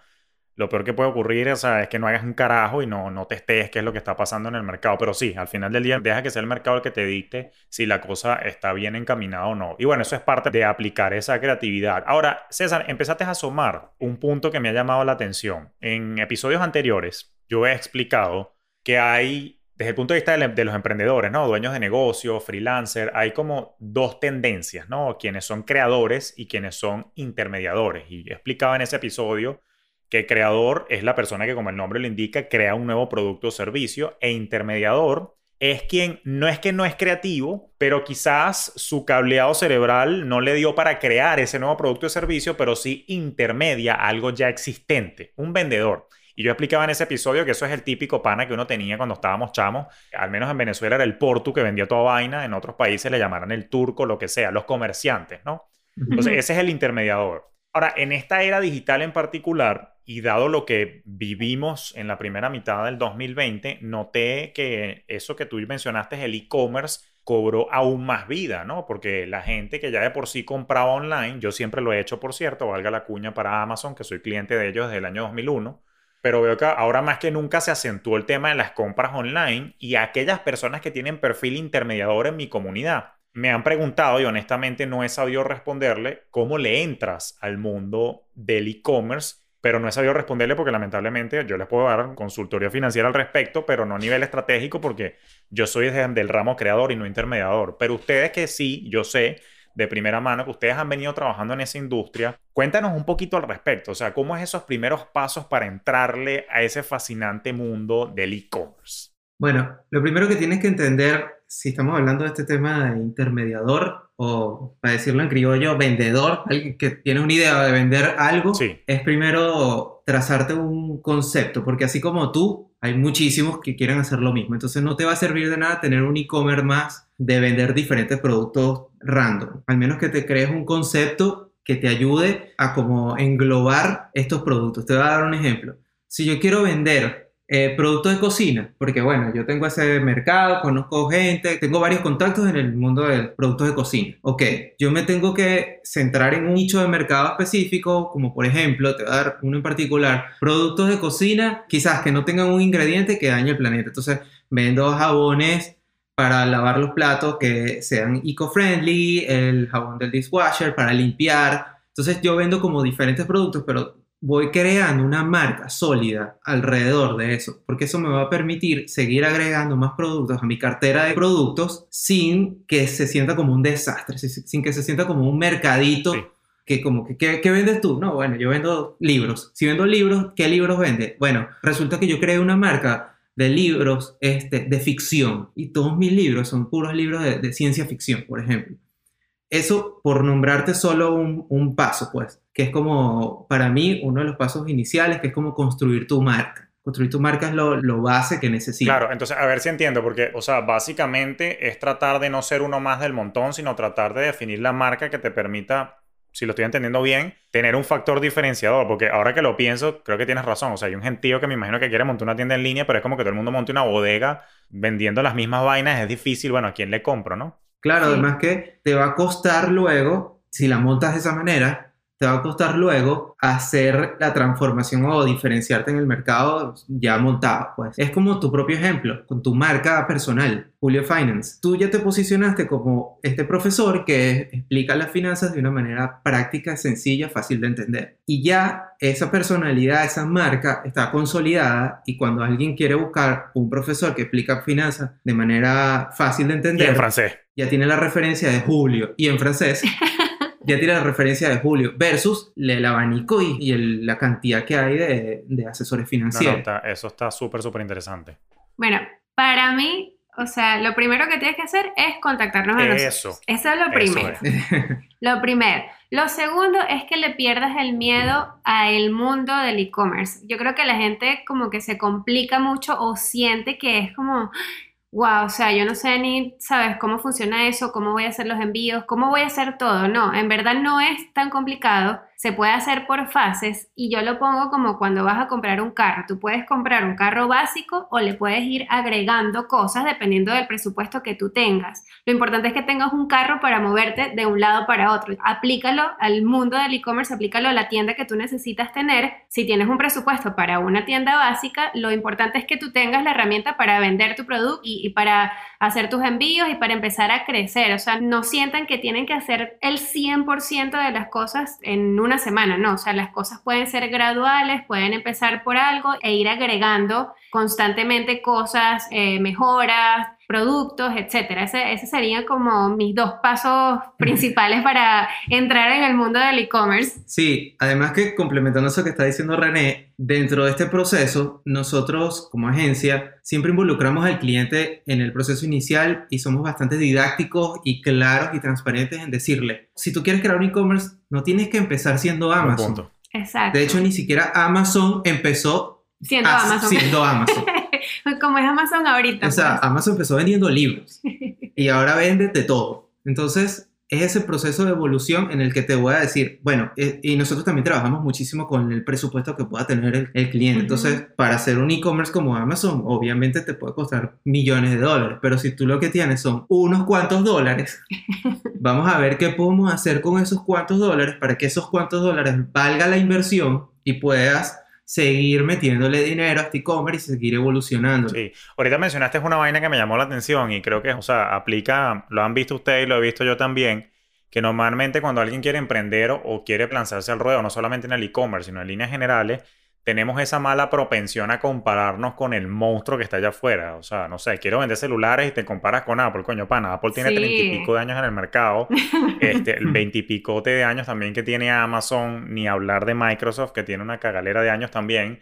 lo peor que puede ocurrir o sea, es que no hagas un carajo y no, no testees qué es lo que está pasando en el mercado, pero sí, al final del día deja que sea el mercado el que te dicte si la cosa está bien encaminada o no. Y bueno, eso es parte de aplicar esa creatividad. Ahora, César, empezaste a asomar un punto que me ha llamado la atención. En episodios anteriores, yo he explicado que hay desde el punto de vista de, de los emprendedores, ¿no? Dueños de negocio, freelancer, hay como dos tendencias, ¿no? Quienes son creadores y quienes son intermediadores. Y explicaba en ese episodio que creador es la persona que, como el nombre lo indica, crea un nuevo producto o servicio, e intermediador es quien no es que no es creativo, pero quizás su cableado cerebral no le dio para crear ese nuevo producto o servicio, pero sí intermedia algo ya existente, un vendedor. Y yo explicaba en ese episodio que eso es el típico pana que uno tenía cuando estábamos chamos. Al menos en Venezuela era el portu que vendía toda vaina. En otros países le llamarán el turco, lo que sea, los comerciantes, ¿no? Entonces, ese es el intermediador. Ahora, en esta era digital en particular, y dado lo que vivimos en la primera mitad del 2020, noté que eso que tú mencionaste, el e-commerce, cobró aún más vida, ¿no? Porque la gente que ya de por sí compraba online, yo siempre lo he hecho, por cierto, valga la cuña para Amazon, que soy cliente de ellos desde el año 2001, pero veo que ahora más que nunca se acentuó el tema de las compras online y aquellas personas que tienen perfil intermediador en mi comunidad me han preguntado y honestamente no he sabido responderle cómo le entras al mundo del e-commerce, pero no he sabido responderle porque lamentablemente yo les puedo dar consultoría financiera al respecto, pero no a nivel estratégico porque yo soy del ramo creador y no intermediador. Pero ustedes que sí, yo sé de primera mano que ustedes han venido trabajando en esa industria, cuéntanos un poquito al respecto, o sea, cómo es esos primeros pasos para entrarle a ese fascinante mundo del e-commerce. Bueno, lo primero que tienes que entender, si estamos hablando de este tema de intermediador o, para decirlo en criollo, vendedor, alguien que tiene una idea de vender algo, Sí. es primero trazarte un concepto, porque así como tú, hay muchísimos que quieren hacer lo mismo. Entonces no te va a servir de nada tener un e-commerce más de vender diferentes productos random. Al menos que te crees un concepto que te ayude a como englobar estos productos. Te voy a dar un ejemplo. Si yo quiero vender eh, productos de cocina, porque bueno, yo tengo ese mercado, conozco gente, tengo varios contactos en el mundo de productos de cocina. Ok, yo me tengo que centrar en un nicho de mercado específico, como por ejemplo, te voy a dar uno en particular, productos de cocina, quizás que no tengan un ingrediente que dañe el planeta. Entonces, vendo jabones para lavar los platos que sean eco-friendly, el jabón del dishwasher para limpiar. Entonces, yo vendo como diferentes productos, pero voy creando una marca sólida alrededor de eso, porque eso me va a permitir seguir agregando más productos a mi cartera de productos sin que se sienta como un desastre, sin que se sienta como un mercadito. Sí. Que como que, ¿qué, qué vendes tú? No, bueno, yo vendo libros. Si vendo libros, ¿qué libros vende? Bueno, resulta que yo creé una marca de libros este, de ficción y todos mis libros son puros libros de, de ciencia ficción, por ejemplo. Eso por nombrarte solo un, un paso, pues, que es como para mí uno de los pasos iniciales, que es como construir tu marca. Construir tu marca es lo, lo base que necesitas. Claro, entonces a ver si entiendo, porque, o sea, básicamente es tratar de no ser uno más del montón, sino tratar de definir la marca que te permita, si lo estoy entendiendo bien, tener un factor diferenciador, porque ahora que lo pienso, creo que tienes razón, o sea, hay un gentío que me imagino que quiere montar una tienda en línea, pero es como que todo el mundo monte una bodega vendiendo las mismas vainas, es difícil, bueno, ¿a quién le compro, no? Claro, Sí. además que te va a costar luego, si la montas de esa manera, te va a costar luego hacer la transformación o diferenciarte en el mercado ya montado. Pues es como tu propio ejemplo, con tu marca personal, Julio Finance. Tú ya te posicionaste como este profesor que explica las finanzas de una manera práctica, sencilla, fácil de entender. Y ya esa personalidad, esa marca está consolidada y cuando alguien quiere buscar un profesor que explica finanzas de manera fácil de Y entender, en francés. ya tiene la referencia de Julio y en francés ya tiene la referencia de Julio versus el abanico y, y el- la cantidad que hay de, de asesores No, no, financieros. está- eso está súper, súper interesante. Bueno, para mí, o sea, lo primero que tienes que hacer es contactarnos a nosotros. Eso. Eso es lo Eso primero. es. Lo primero. Lo segundo es que le pierdas el miedo a el mundo del e-commerce. Yo creo que la gente como que se complica mucho o siente que es como, wow, o sea, yo no sé ni, sabes, cómo funciona eso, cómo voy a hacer los envíos, cómo voy a hacer todo. No, en verdad no es tan complicado. Se puede hacer por fases y yo lo pongo como cuando vas a comprar un carro. Tú puedes comprar un carro básico o le puedes ir agregando cosas dependiendo del presupuesto que tú tengas. Lo importante es que tengas un carro para moverte de un lado para otro. Aplícalo al mundo del e-commerce, aplícalo a la tienda que tú necesitas tener. Si tienes un presupuesto para una tienda básica, lo importante es que tú tengas la herramienta para vender tu producto y, y para hacer tus envíos y para empezar a crecer. O sea, no sientan que tienen que hacer el 100% de las cosas en una semana, no. O sea, las cosas pueden ser graduales, pueden empezar por algo e ir agregando constantemente cosas, eh, mejoras, productos, etcétera. Ese, ese serían como mis dos pasos principales para entrar en el mundo del e-commerce. Sí, además que complementando eso que está diciendo René, dentro de este proceso, nosotros como agencia siempre involucramos al cliente en el proceso inicial y somos bastante didácticos y claros y transparentes en decirle, si tú quieres crear un e-commerce, no tienes que empezar siendo Amazon. Exacto. De hecho, ni siquiera Amazon empezó siendo as- Amazon. siendo Amazon. como es Amazon ahorita. O sea, pues. Amazon empezó vendiendo libros y ahora vende de todo. Entonces, es ese proceso de evolución en el que te voy a decir, bueno, eh, y nosotros también trabajamos muchísimo con el presupuesto que pueda tener el, el cliente. Ujú. Entonces, para hacer un e-commerce como Amazon, obviamente te puede costar millones de dólares, pero si tú lo que tienes son unos cuantos dólares, vamos a ver qué podemos hacer con esos cuantos dólares para que esos cuantos dólares valga la inversión y puedas seguir metiéndole dinero a este e-commerce y seguir evolucionando. Sí. Ahorita mencionaste una vaina que me llamó la atención y creo que, o sea, aplica, lo han visto ustedes y lo he visto yo también, que normalmente cuando alguien quiere emprender o, o quiere lanzarse al ruedo, no solamente en el e-commerce, sino en líneas generales, tenemos esa mala propensión a compararnos con el monstruo que está allá afuera. O sea, no sé, quiero vender celulares y te comparas con Apple, coño, pana. Apple tiene Sí. treinta y pico de años en el mercado. Este, el veintipicote de años también que tiene Amazon, ni hablar de Microsoft, que tiene una cagalera de años también.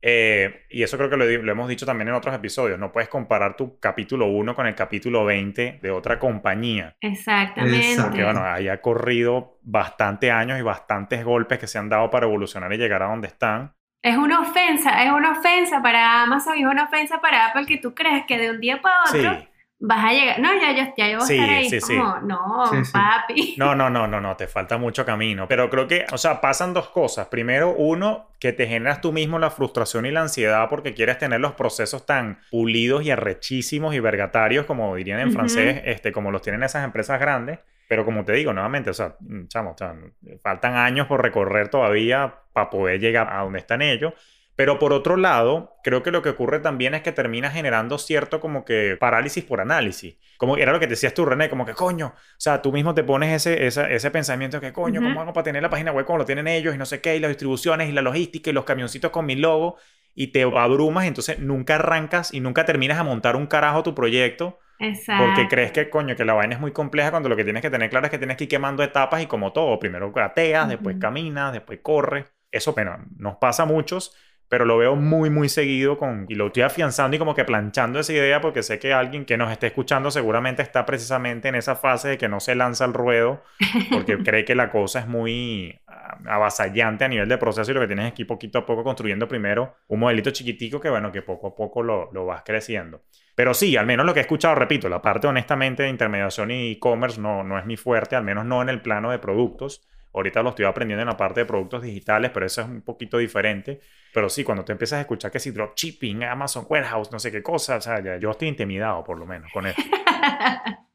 Eh, y eso creo que lo, hemos dicho también en otros episodios. No puedes comparar tu capítulo 1 con el capítulo 20 de otra compañía. Exactamente. Porque, bueno, ahí ha corrido bastante años y bastantes golpes que se han dado para evolucionar y llegar a donde están. Es una ofensa, es una ofensa para Amazon y es una ofensa para Apple que tú crees que de un día para otro Sí. vas a llegar. No, ya, ya, ya yo voy a estar ahí. sí, sí. como, no, Sí, sí. papi. No, no, no, no, no, te falta mucho camino. Pero creo que, o sea, pasan dos cosas. Primero, uno, que te generas tú mismo la frustración y la ansiedad porque quieres tener los procesos tan pulidos y arrechísimos y vergatarios, como dirían en francés, este, como los tienen esas empresas grandes. Pero como te digo, nuevamente, o sea, chamo, o sea, faltan años por recorrer todavía para poder llegar a donde están ellos. Pero por otro lado, creo que lo que ocurre también es que termina generando cierto como que parálisis por análisis. Como era lo que decías tú, René, como que coño, o sea, tú mismo te pones ese, esa- ese pensamiento que coño, Ujú. ¿cómo hago para tener la página web como lo tienen ellos y no sé qué, y las distribuciones y la logística y los camioncitos con mi logo? Y te abrumas, entonces nunca arrancas y nunca terminas a montar un carajo tu proyecto Exacto. porque crees que, coño, que la vaina es muy compleja cuando lo que tienes que tener claro es que tienes que ir quemando etapas y como todo, primero gateas, después Ujú. caminas, después corres. Eso, bueno, nos pasa a muchos, pero lo veo muy, muy seguido con, y lo estoy afianzando y como que planchando esa idea porque sé que alguien que nos esté escuchando seguramente está precisamente en esa fase de que no se lanza al ruedo porque cree que la cosa es muy ah, avasallante a nivel de proceso y lo que tienes es que ir poquito a poco construyendo primero un modelito chiquitico que, bueno, que poco a poco lo, lo vas creciendo. Pero sí, al menos lo que he escuchado, repito, la parte honestamente de intermediación y e-commerce no, no es mi fuerte, al menos no en el plano de productos. Ahorita lo estoy aprendiendo en la parte de productos digitales, pero eso es un poquito diferente. Pero sí, cuando te empiezas a escuchar que si dropshipping, Amazon Warehouse, no sé qué cosa, o sea, ya- yo estoy intimidado por lo menos con eso.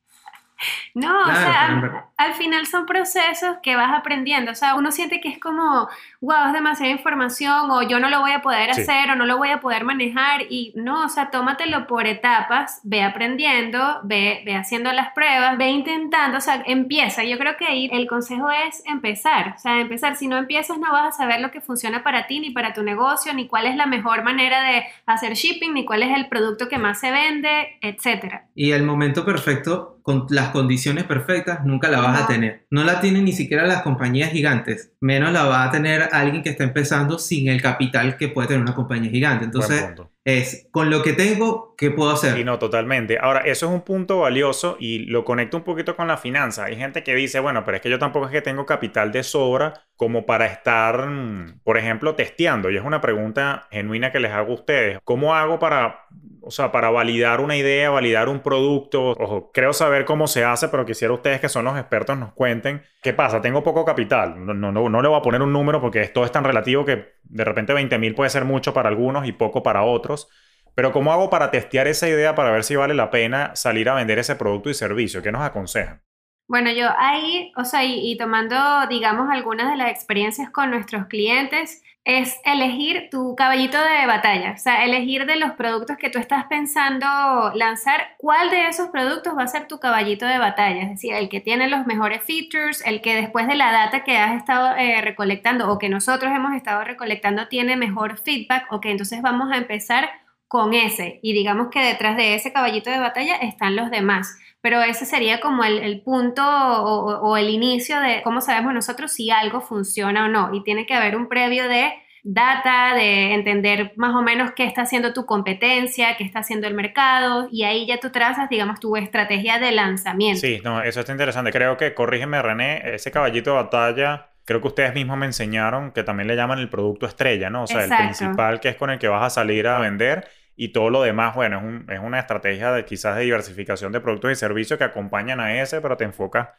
No, o sea, pero al, final son procesos que vas aprendiendo. O sea, uno siente que es como, wow, es demasiada información, o yo no lo voy a poder Sí. hacer, o no lo voy a poder manejar. Y no, o sea, tómatelo por etapas, ve aprendiendo, ve, ve haciendo las pruebas, ve intentando, o sea, empieza. Yo creo que ahí el consejo es empezar. O sea, empezar. Si no empiezas, no vas a saber lo que funciona para ti, ni para tu negocio, ni cuál es la mejor manera de hacer shipping, ni cuál es el producto que más se vende, etcétera. Y el momento perfecto, con las condiciones perfectas, nunca la vas No. a tener. No la tienen ni siquiera las compañías gigantes. Menos la va a tener alguien que está empezando sin el capital que puede tener una compañía gigante. Entonces, es con lo que tengo, ¿qué puedo hacer? Y no, totalmente. Ahora, eso es un punto valioso y lo conecto un poquito con la finanza. Hay gente que dice, bueno, pero es que yo tampoco es que tengo capital de sobra como para estar, mm, por ejemplo, testeando. Y es una pregunta genuina que les hago a ustedes. ¿Cómo hago para, o sea, para validar una idea, validar un producto? Ojo, creo saber cómo se hace, pero quisiera ustedes que son los expertos nos cuenten. ¿Qué pasa? Tengo poco capital. No, no, no, no le voy a poner un número porque esto es tan relativo que de repente 20 mil puede ser mucho para algunos y poco para otros. Pero ¿cómo hago para testear esa idea para ver si vale la pena salir a vender ese producto y servicio? ¿Qué nos aconsejan? Bueno, yo ahí, o sea, y, y tomando, digamos, algunas de las experiencias con nuestros clientes, es elegir tu caballito de batalla, o sea, elegir de los productos que tú estás pensando lanzar, cuál de esos productos va a ser tu caballito de batalla, es decir, el que tiene los mejores features, el que después de la data que has estado eh, recolectando o que nosotros hemos estado recolectando tiene mejor feedback, ok, entonces vamos a empezar con ese y digamos que detrás de ese caballito de batalla están los demás. Pero ese sería como el, el punto o, el inicio de cómo sabemos nosotros si algo funciona o no. Y tiene que haber un previo de data, de entender más o menos qué está haciendo tu competencia, qué está haciendo el mercado, y ahí ya tú trazas, digamos, tu estrategia de lanzamiento. Sí, no, eso está interesante. Creo que, corrígeme René, ese caballito de batalla, creo que ustedes mismos me enseñaron que también le llaman el producto estrella, ¿no? O sea, Exacto. el principal que es con el que vas a salir a vender y todo lo demás, bueno, es, un- es una estrategia de quizás de diversificación de productos y servicios que acompañan a ese, pero te enfocas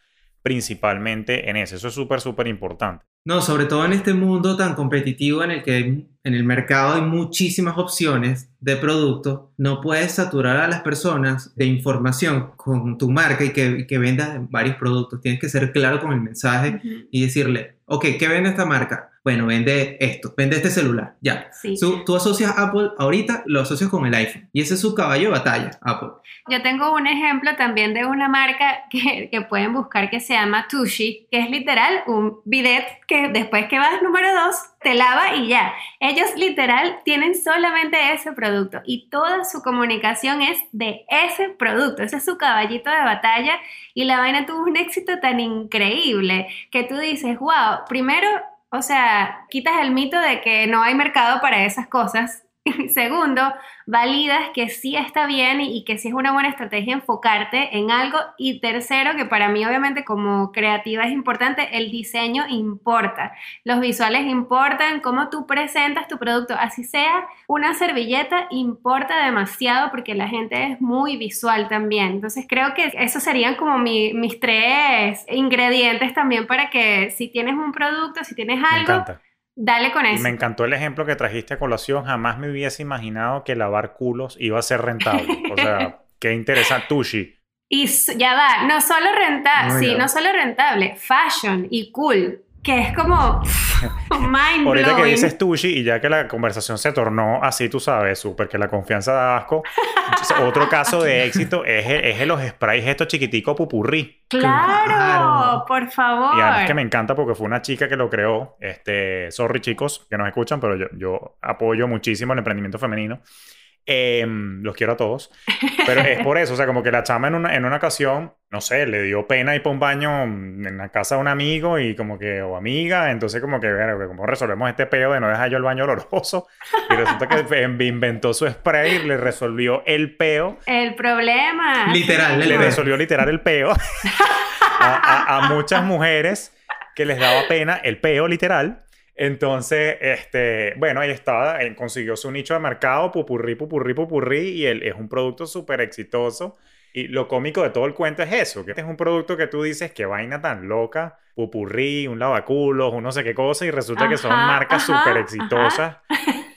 principalmente en ese. Eso es súper, súper importante. No, sobre todo en este mundo tan competitivo en el que hay- en el mercado hay muchísimas opciones de productos, no puedes saturar a las personas de información con tu marca y que, y que vendas varios productos. Tienes que ser claro con el mensaje y decirle, ok, ¿qué vende esta marca? Bueno, vende esto, vende este celular, ya. Sí. Tú asocias Apple, ahorita lo asocias con el iPhone y ese es su caballo de batalla, Apple. Yo tengo un ejemplo también de una marca que, que pueden buscar que se llama Tushi, que es literal un bidet que después que vas número dos te lava y ya. Ellos literal tienen solamente ese producto y toda su comunicación es de ese producto. Ese es su caballito de batalla y la vaina tuvo un éxito tan increíble que tú dices, wow, primero, o sea, quitas el mito de que no hay mercado para esas cosas. Segundo, validas que sí está bien y, que sí es una buena estrategia enfocarte en algo. Y tercero, que para mí obviamente como creativa es importante, el diseño importa. Los visuales importan, cómo tú presentas tu producto, así sea una servilleta, importa demasiado porque la gente es muy visual también. Entonces creo que esos serían como mi- mis tres ingredientes también para que si tienes un producto, si tienes Me algo, encanta. Dale con Y eso. me encantó el ejemplo que trajiste a colación. Jamás me hubiese imaginado que lavar culos iba a ser rentable. O sea, qué interesante. Tushi. Y ya va, no solo rentable, sí, no solo rentable, fashion y cool, que es como mind Ahorita que blowing. dices Tushi y ya que la conversación se tornó así, tú sabes, súper que la confianza da asco. Otro caso de éxito es, el- es el- los sprays estos chiquiticos pupurrí. Claro, Claro. por favor. Y además que me encanta porque fue una chica que lo creó. Este, sorry chicos que nos escuchan, pero yo, yo apoyo muchísimo el emprendimiento femenino. Em, los quiero a todos. Pero es por eso, o sea, como que la chama en una, en una ocasión, no sé, le dio pena ir para un baño en la casa de un amigo y como que, o amiga, entonces como que, bueno, ¿cómo resolvemos este peo de no dejar yo el baño oloroso? Y resulta que em, inventó su spray y le resolvió el peo El problema. Literal, le peo. resolvió literal el peo a, a- a muchas mujeres que les daba pena el peo literal. Entonces, este, bueno, ahí estaba, eh, consiguió su nicho de mercado, pupurrí, pupurrí, pupurrí, y él es un producto súper exitoso. Y lo cómico de todo el cuento es eso, que este es un producto que tú dices, qué vaina tan loca, pupurrí, un lavaculos, un no sé qué cosa, y resulta que son Ajá, marcas ajá, súper exitosas.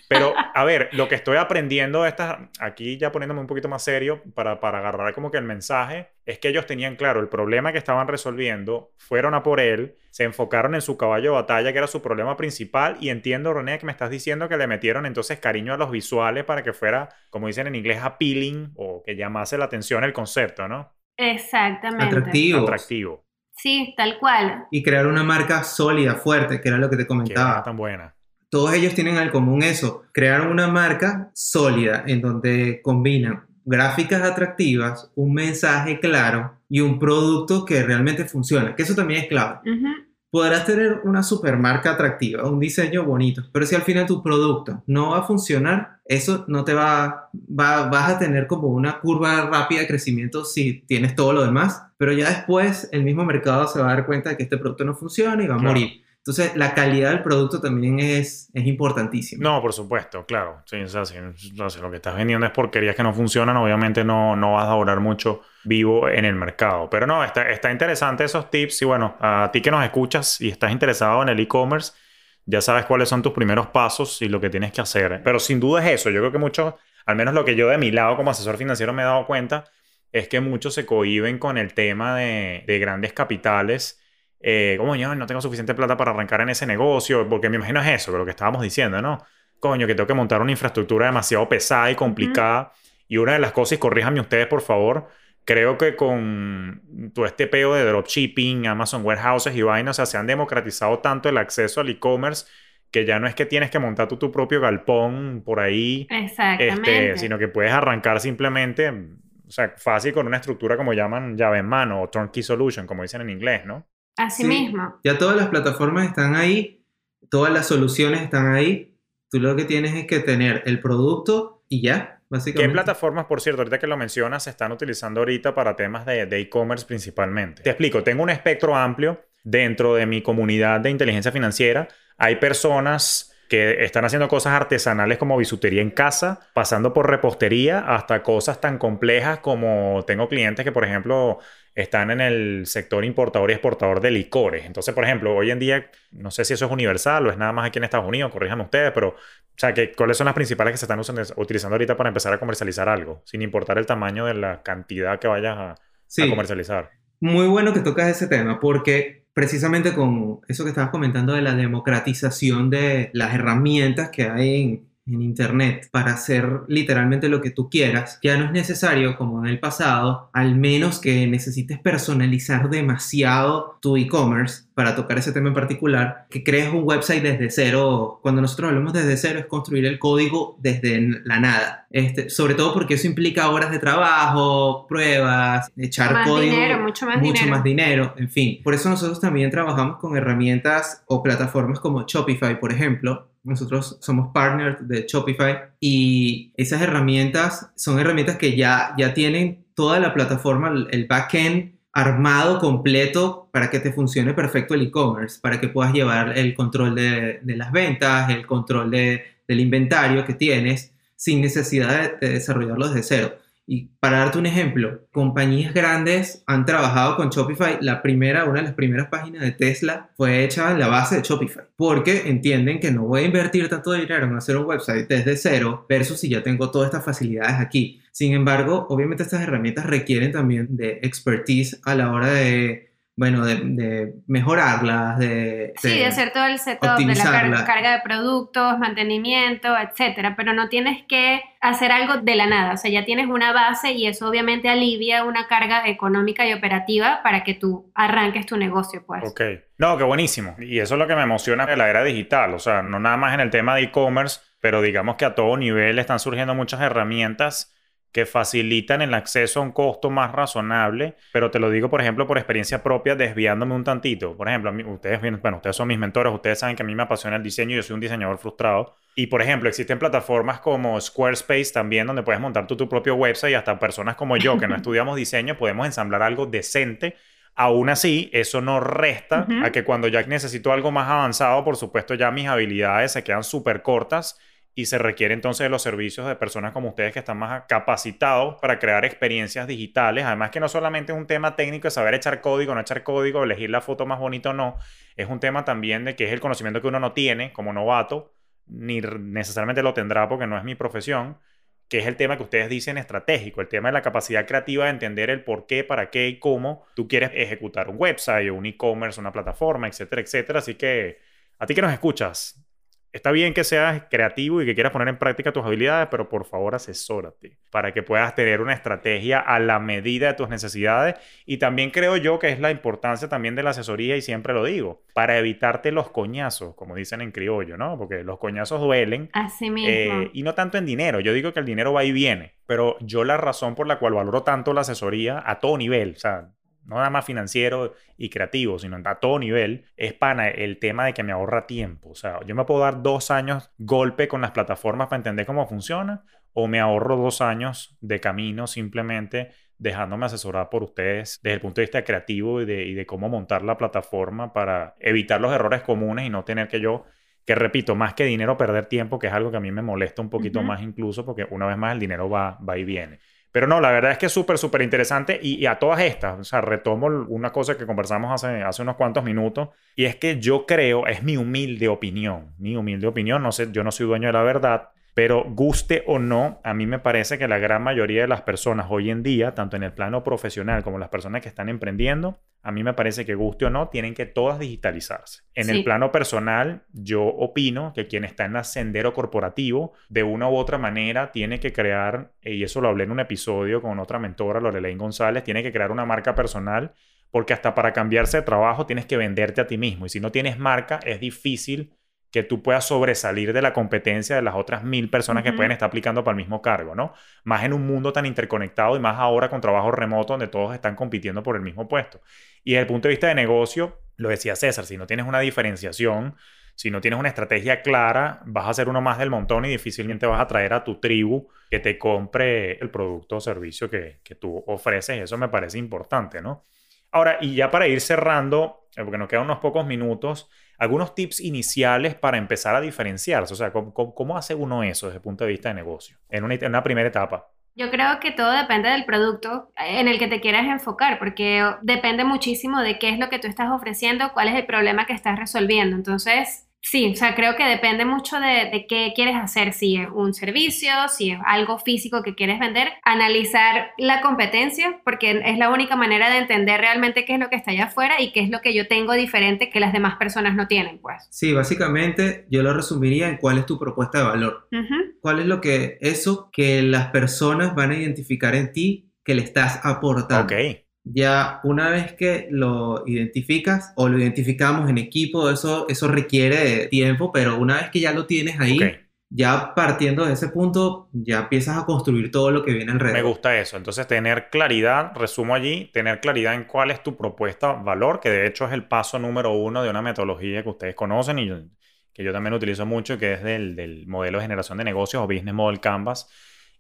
Pero, a ver, lo que estoy aprendiendo de estas, aquí ya poniéndome un poquito más serio para, para agarrar como que el mensaje, es que ellos tenían claro el problema que estaban resolviendo, fueron a por él, se enfocaron en su caballo de batalla, que era su problema principal, y entiendo, René, que me estás diciendo que le metieron entonces cariño a los visuales para que fuera, como dicen en inglés, appealing, o que llamase la atención el concepto, ¿no? Exactamente. Atractivo. Atractivo. Sí, tal cual. Y crear una marca sólida, fuerte, que era lo que te Que comentaba. era tan buena. Todos ellos tienen al común eso, crear una marca sólida en donde combinan gráficas atractivas, un mensaje claro y un producto que realmente funciona, que eso también es clave. Ujú. Podrás tener una supermarca atractiva, un diseño bonito, pero si al final tu producto no va a funcionar, eso no te va, va vas a tener como una curva rápida de crecimiento si tienes todo lo demás, pero ya después el mismo mercado se va a dar cuenta de que este producto no funciona y va a Claro. morir. Entonces, la calidad del producto también es, es importantísima. No, por supuesto, claro. Sí, si, lo que estás vendiendo es porquerías que no funcionan, obviamente no, no vas a durar mucho vivo en el mercado. Pero no, está, está interesante esos tips y bueno, a ti que nos escuchas y estás interesado en el e-commerce, ya sabes cuáles son tus primeros pasos y lo que tienes que hacer. Pero sin duda es eso. Yo creo que muchos, al menos lo que yo de mi lado como asesor financiero me he dado cuenta, es que muchos se cohiben con el tema de grandes capitales. Eh, no tengo suficiente plata para arrancar en ese negocio, porque me imagino es eso, lo que estábamos diciendo, ¿no? Coño, que tengo que montar una infraestructura demasiado pesada y complicada. Y una de las cosas, y corríjanme ustedes, por favor, creo que con todo este peo de dropshipping, Amazon Warehouses y vainas, o sea, se han democratizado tanto el acceso al e-commerce que ya no es que tienes que montar tú tu propio galpón por ahí, Exactamente. este, sino que puedes arrancar simplemente, o sea, fácil con una estructura como llaman llave en mano o turnkey solution, como dicen en inglés, ¿no? Así Sí. mismo. Ya todas las plataformas están ahí, todas las soluciones están ahí. Tú lo que tienes es que tener el producto y ya, ¿Qué plataformas, por cierto, ahorita que lo mencionas, se están utilizando ahorita para temas de de e-commerce principalmente? Te explico, tengo un espectro amplio dentro de mi comunidad de inteligencia financiera. Hay personas que están haciendo cosas artesanales como bisutería en casa, pasando por repostería hasta cosas tan complejas como tengo clientes que, por ejemplo, están en el sector importador y exportador de licores. Entonces, por ejemplo, hoy en día, no sé si eso es universal o es nada más aquí en Estados Unidos, corríjanme ustedes, pero, o sea, que, ¿cuáles son las principales que se están usando- utilizando ahorita para empezar a comercializar algo, sin importar el tamaño de la cantidad que vayas a, a comercializar? muy bueno que tocas ese tema porque precisamente con eso que estabas comentando de la democratización de las herramientas que hay en, en Internet para hacer literalmente lo que tú quieras, ya no es necesario, como en el pasado, al menos que necesites personalizar demasiado tu e-commerce para tocar ese tema en particular, que crees un website desde cero. Cuando nosotros hablamos desde cero es construir el código desde la nada. Este, sobre todo porque eso implica horas de trabajo, pruebas, echar Más código dinero, mucho más mucho dinero. más dinero, en fin. Por eso nosotros también trabajamos con herramientas o plataformas como Shopify, por ejemplo. Nosotros somos partners de Shopify y esas herramientas son herramientas que ya, ya tienen toda la plataforma, el- backend armado completo para que te funcione perfecto el e-commerce, para que puedas llevar el control de, de las ventas, el control de- del inventario que tienes sin necesidad de, de desarrollarlo desde cero. Y para darte un ejemplo, compañías grandes han trabajado con Shopify. La primera, una de las primeras páginas de Tesla fue hecha en la base de Shopify, porque entienden que no voy a invertir tanto dinero en hacer un website desde cero versus si ya tengo todas estas facilidades aquí. Sin embargo, obviamente estas herramientas requieren también de expertise a la hora de, bueno, de, de mejorarlas, de, Sí, de hacer todo el setup de la car- carga de productos, mantenimiento, etcétera, pero no tienes que hacer algo de la nada, o sea, ya tienes una base y eso obviamente alivia una carga económica y operativa para que tú arranques tu negocio, pues. Ok. No, qué buenísimo. Y eso es lo que me emociona de la era digital. O sea, no nada más en el tema de e-commerce, pero digamos que a todo nivel están surgiendo muchas herramientas que facilitan el acceso a un costo más razonable, pero te lo digo, por ejemplo, por experiencia propia, desviándome un tantito. Por ejemplo, a mí- ustedes, bueno, ustedes son mis mentores, ustedes saben que a mí me apasiona el diseño, yo soy un diseñador frustrado. Y, por ejemplo, existen plataformas como Squarespace también, donde puedes montar tú tu propio website y hasta personas como yo, que no estudiamos diseño, podemos ensamblar algo decente Aún así, eso no resta a que cuando ya necesito algo más avanzado, por supuesto, ya mis habilidades se quedan súper cortas y se requiere entonces de los servicios de personas como ustedes que están más capacitados para crear experiencias digitales. Además que no solamente es un tema técnico de saber echar código, no echar código, elegir la foto más bonita o no, es un tema también de que es el conocimiento que uno no tiene como novato ni necesariamente lo tendrá porque no es mi profesión, que es el tema que ustedes dicen estratégico, el tema de la capacidad creativa de entender el por qué, para qué y cómo tú quieres ejecutar un website o un e-commerce, una plataforma, etcétera, etcétera. Así que a ti que nos escuchas, Está bien que seas creativo y que quieras poner en práctica tus habilidades, pero por favor asesórate para que puedas tener una estrategia a la medida de tus necesidades. Y también creo yo que es la importancia también de la asesoría, y siempre lo digo, para evitarte los coñazos, como dicen en criollo, ¿no? Porque los coñazos duelen. Así mismo. Eh, y no tanto en dinero. Yo digo que el dinero va y viene, pero yo la razón por la cual valoro tanto la asesoría a todo nivel, o sea, no nada más financiero y creativo, sino a todo nivel, es para el tema de que me ahorra tiempo. O sea, yo me puedo dar dos años golpe con las plataformas para entender cómo funciona, o me ahorro dos años de camino simplemente dejándome asesorar por ustedes desde el punto de vista creativo y de, y de cómo montar la plataforma para evitar los errores comunes y no tener que yo que repito, más que dinero, perder tiempo, que es algo que a mí me molesta un poquito más incluso, porque una vez más el dinero va, va y viene. Pero no, la verdad es que es súper, súper interesante y, a todas estas, o sea, retomo una cosa que conversamos hace, hace unos cuantos minutos y es que yo creo, es mi humilde opinión, mi humilde opinión, no sé, yo no soy dueño de la verdad, pero guste o no, a mí me parece que la gran mayoría de las personas hoy en día, tanto en el plano profesional como las personas que están emprendiendo, a mí me parece que guste o no, tienen que todas digitalizarse. En el plano personal, yo opino que quien está en el sendero corporativo, de una u otra manera, tiene que crear, y eso lo hablé en un episodio con otra mentora, Lorelaine González, tiene que crear una marca personal, porque hasta para cambiarse de trabajo tienes que venderte a ti mismo. Y si no tienes marca, es difícil que tú puedas sobresalir de la competencia de las otras mil personas que pueden estar aplicando para el mismo cargo, ¿no? Más en un mundo tan interconectado y más ahora con trabajo remoto donde todos están compitiendo por el mismo puesto. Y desde el punto de vista de negocio, lo decía César, si no tienes una diferenciación, si no tienes una estrategia clara, vas a ser uno más del montón y difícilmente vas a traer a tu tribu que te compre el producto o servicio que, que tú ofreces. Eso me parece importante, ¿no? Ahora, y ya para ir cerrando, eh, porque nos quedan unos pocos minutos, algunos tips iniciales para empezar a diferenciarse. O sea, ¿cómo, hace uno eso desde el punto de vista de negocio en una, en una primera etapa? Yo creo que todo depende del producto en el que te quieras enfocar, porque depende muchísimo de qué es lo que tú estás ofreciendo, cuál es el problema que estás resolviendo. Entonces, Sí, o sea, creo que depende mucho de, qué quieres hacer, si es un servicio, si es algo físico que quieres vender, analizar la competencia, porque es la única manera de entender realmente qué es lo que está allá afuera y qué es lo que yo tengo diferente que las demás personas no tienen, pues. Sí, básicamente yo lo resumiría en cuál es tu propuesta de valor. ¿Cuál es lo que, eso que las personas van a identificar en ti que le estás aportando? Ok ya una vez que lo identificas o lo identificamos en equipo, eso, eso requiere tiempo, pero una vez que ya lo tienes ahí, ya partiendo de ese punto, ya empiezas a construir todo lo que viene alrededor. Me gusta eso. Entonces, tener claridad, resumo allí, tener claridad en cuál es tu propuesta valor, que de hecho es el paso número uno de una metodología que ustedes conocen y que yo también utilizo mucho, que es del, del modelo de generación de negocios o Business Model Canvas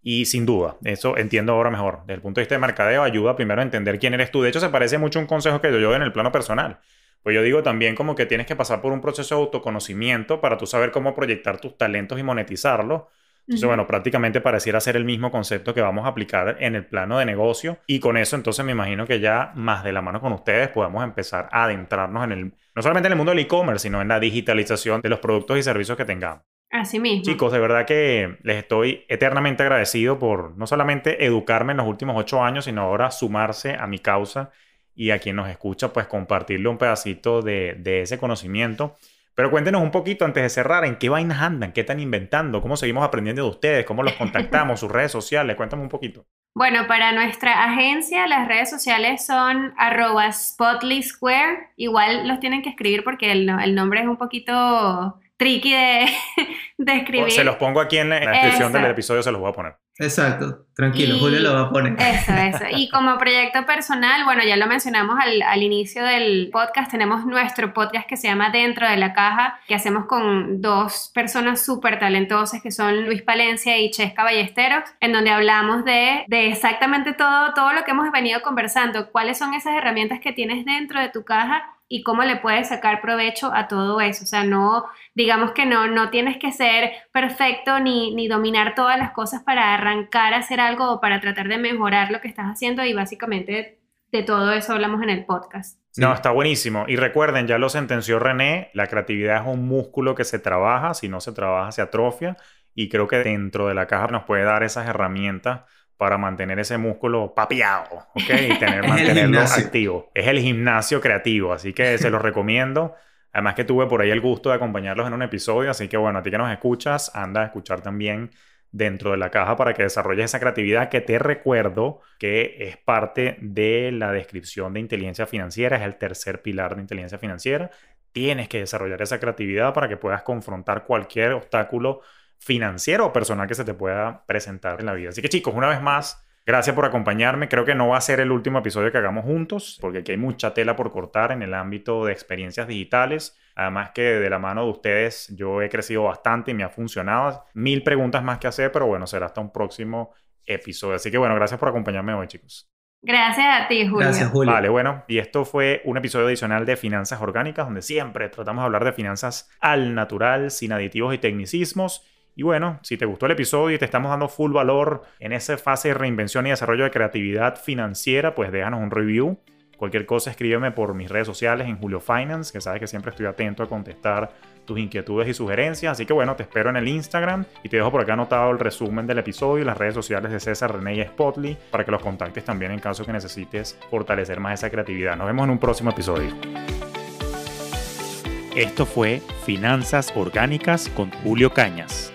y sin duda, eso entiendo ahora mejor. Desde el punto de vista de mercadeo, ayuda primero a entender quién eres tú. De hecho, se parece mucho a un consejo que yo doy en el plano personal. Pues yo digo también como que tienes que pasar por un proceso de autoconocimiento para tú saber cómo proyectar tus talentos y monetizarlos. Entonces, bueno, prácticamente pareciera ser el mismo concepto que vamos a aplicar en el plano de negocio. Y con eso, entonces, me imagino que ya más de la mano con ustedes podemos empezar a adentrarnos en el, no solamente en el mundo del e-commerce, sino en la digitalización de los productos y servicios que tengamos. Así mismo. Chicos, de verdad que les estoy eternamente agradecido por no solamente educarme en los últimos ocho años, sino ahora sumarse a mi causa y a quien nos escucha, pues compartirle un pedacito de, de ese conocimiento. Pero cuéntenos un poquito antes de cerrar, ¿en qué vainas andan? ¿Qué están inventando? ¿Cómo seguimos aprendiendo de ustedes? ¿Cómo los contactamos? ¿Sus redes sociales? Cuéntame un poquito. Bueno, para nuestra agencia las redes sociales son arroba Square. Igual los tienen que escribir porque el, el nombre es un poquito tricky de, de escribir. Se los pongo aquí en la descripción del episodio, se los voy a poner. Exacto, tranquilo, Julio lo va a poner. Eso, eso. Y como proyecto personal, bueno, ya lo mencionamos al, al, inicio del podcast, tenemos nuestro podcast que se llama Dentro de la Caja, que hacemos con dos personas súper talentosas que son Luis Palencia y Chesca Ballesteros, en donde hablamos de, de exactamente todo, todo lo que hemos venido conversando, cuáles son esas herramientas que tienes dentro de tu caja y cómo le puedes sacar provecho a todo eso. O sea, no, digamos que no, no tienes que ser perfecto ni, ni dominar todas las cosas para arrancar a hacer algo o para tratar de mejorar lo que estás haciendo y básicamente de todo eso hablamos en el podcast. No, está buenísimo. Y recuerden, ya lo sentenció René, la creatividad es un músculo que se trabaja, si no se trabaja se atrofia y creo que dentro de la caja nos puede dar esas herramientas para mantener ese músculo papiado, ¿ok? Y tener, mantenerlo activo. Es el gimnasio creativo, así que se los recomiendo. Además que tuve por ahí el gusto de acompañarlos en un episodio, así que bueno, a ti que nos escuchas, anda a escuchar también dentro de la caja para que desarrolles esa creatividad que te recuerdo que es parte de la descripción de inteligencia financiera, es el tercer pilar de inteligencia financiera. Tienes que desarrollar esa creatividad para que puedas confrontar cualquier obstáculo financiero o personal que se te pueda presentar en la vida. Así que chicos, una vez más, gracias por acompañarme. Creo que no va a ser el último episodio que hagamos juntos, porque aquí hay mucha tela por cortar en el ámbito de experiencias digitales. Además que de la mano de ustedes yo he crecido bastante y me ha funcionado. Mil preguntas más que hacer, pero bueno, será hasta un próximo episodio. Así que bueno, gracias por acompañarme hoy, chicos. Gracias a ti, Julio. Gracias, Julio. Vale, bueno, y esto fue un episodio adicional de Finanzas Orgánicas, donde siempre tratamos de hablar de finanzas al natural, sin aditivos y tecnicismos. Y bueno, si te gustó el episodio y te estamos dando full valor en esa fase de reinvención y desarrollo de creatividad financiera, pues déjanos un review. Cualquier cosa escríbeme por mis redes sociales en Julio Finance, que sabes que siempre estoy atento a contestar tus inquietudes y sugerencias. Así que bueno, te espero en el Instagram y te dejo por acá anotado el resumen del episodio y las redes sociales de César René y Spotly para que los contactes también en caso que necesites fortalecer más esa creatividad. Nos vemos en un próximo episodio. Esto fue Finanzas Orgánicas con Julio Cañas.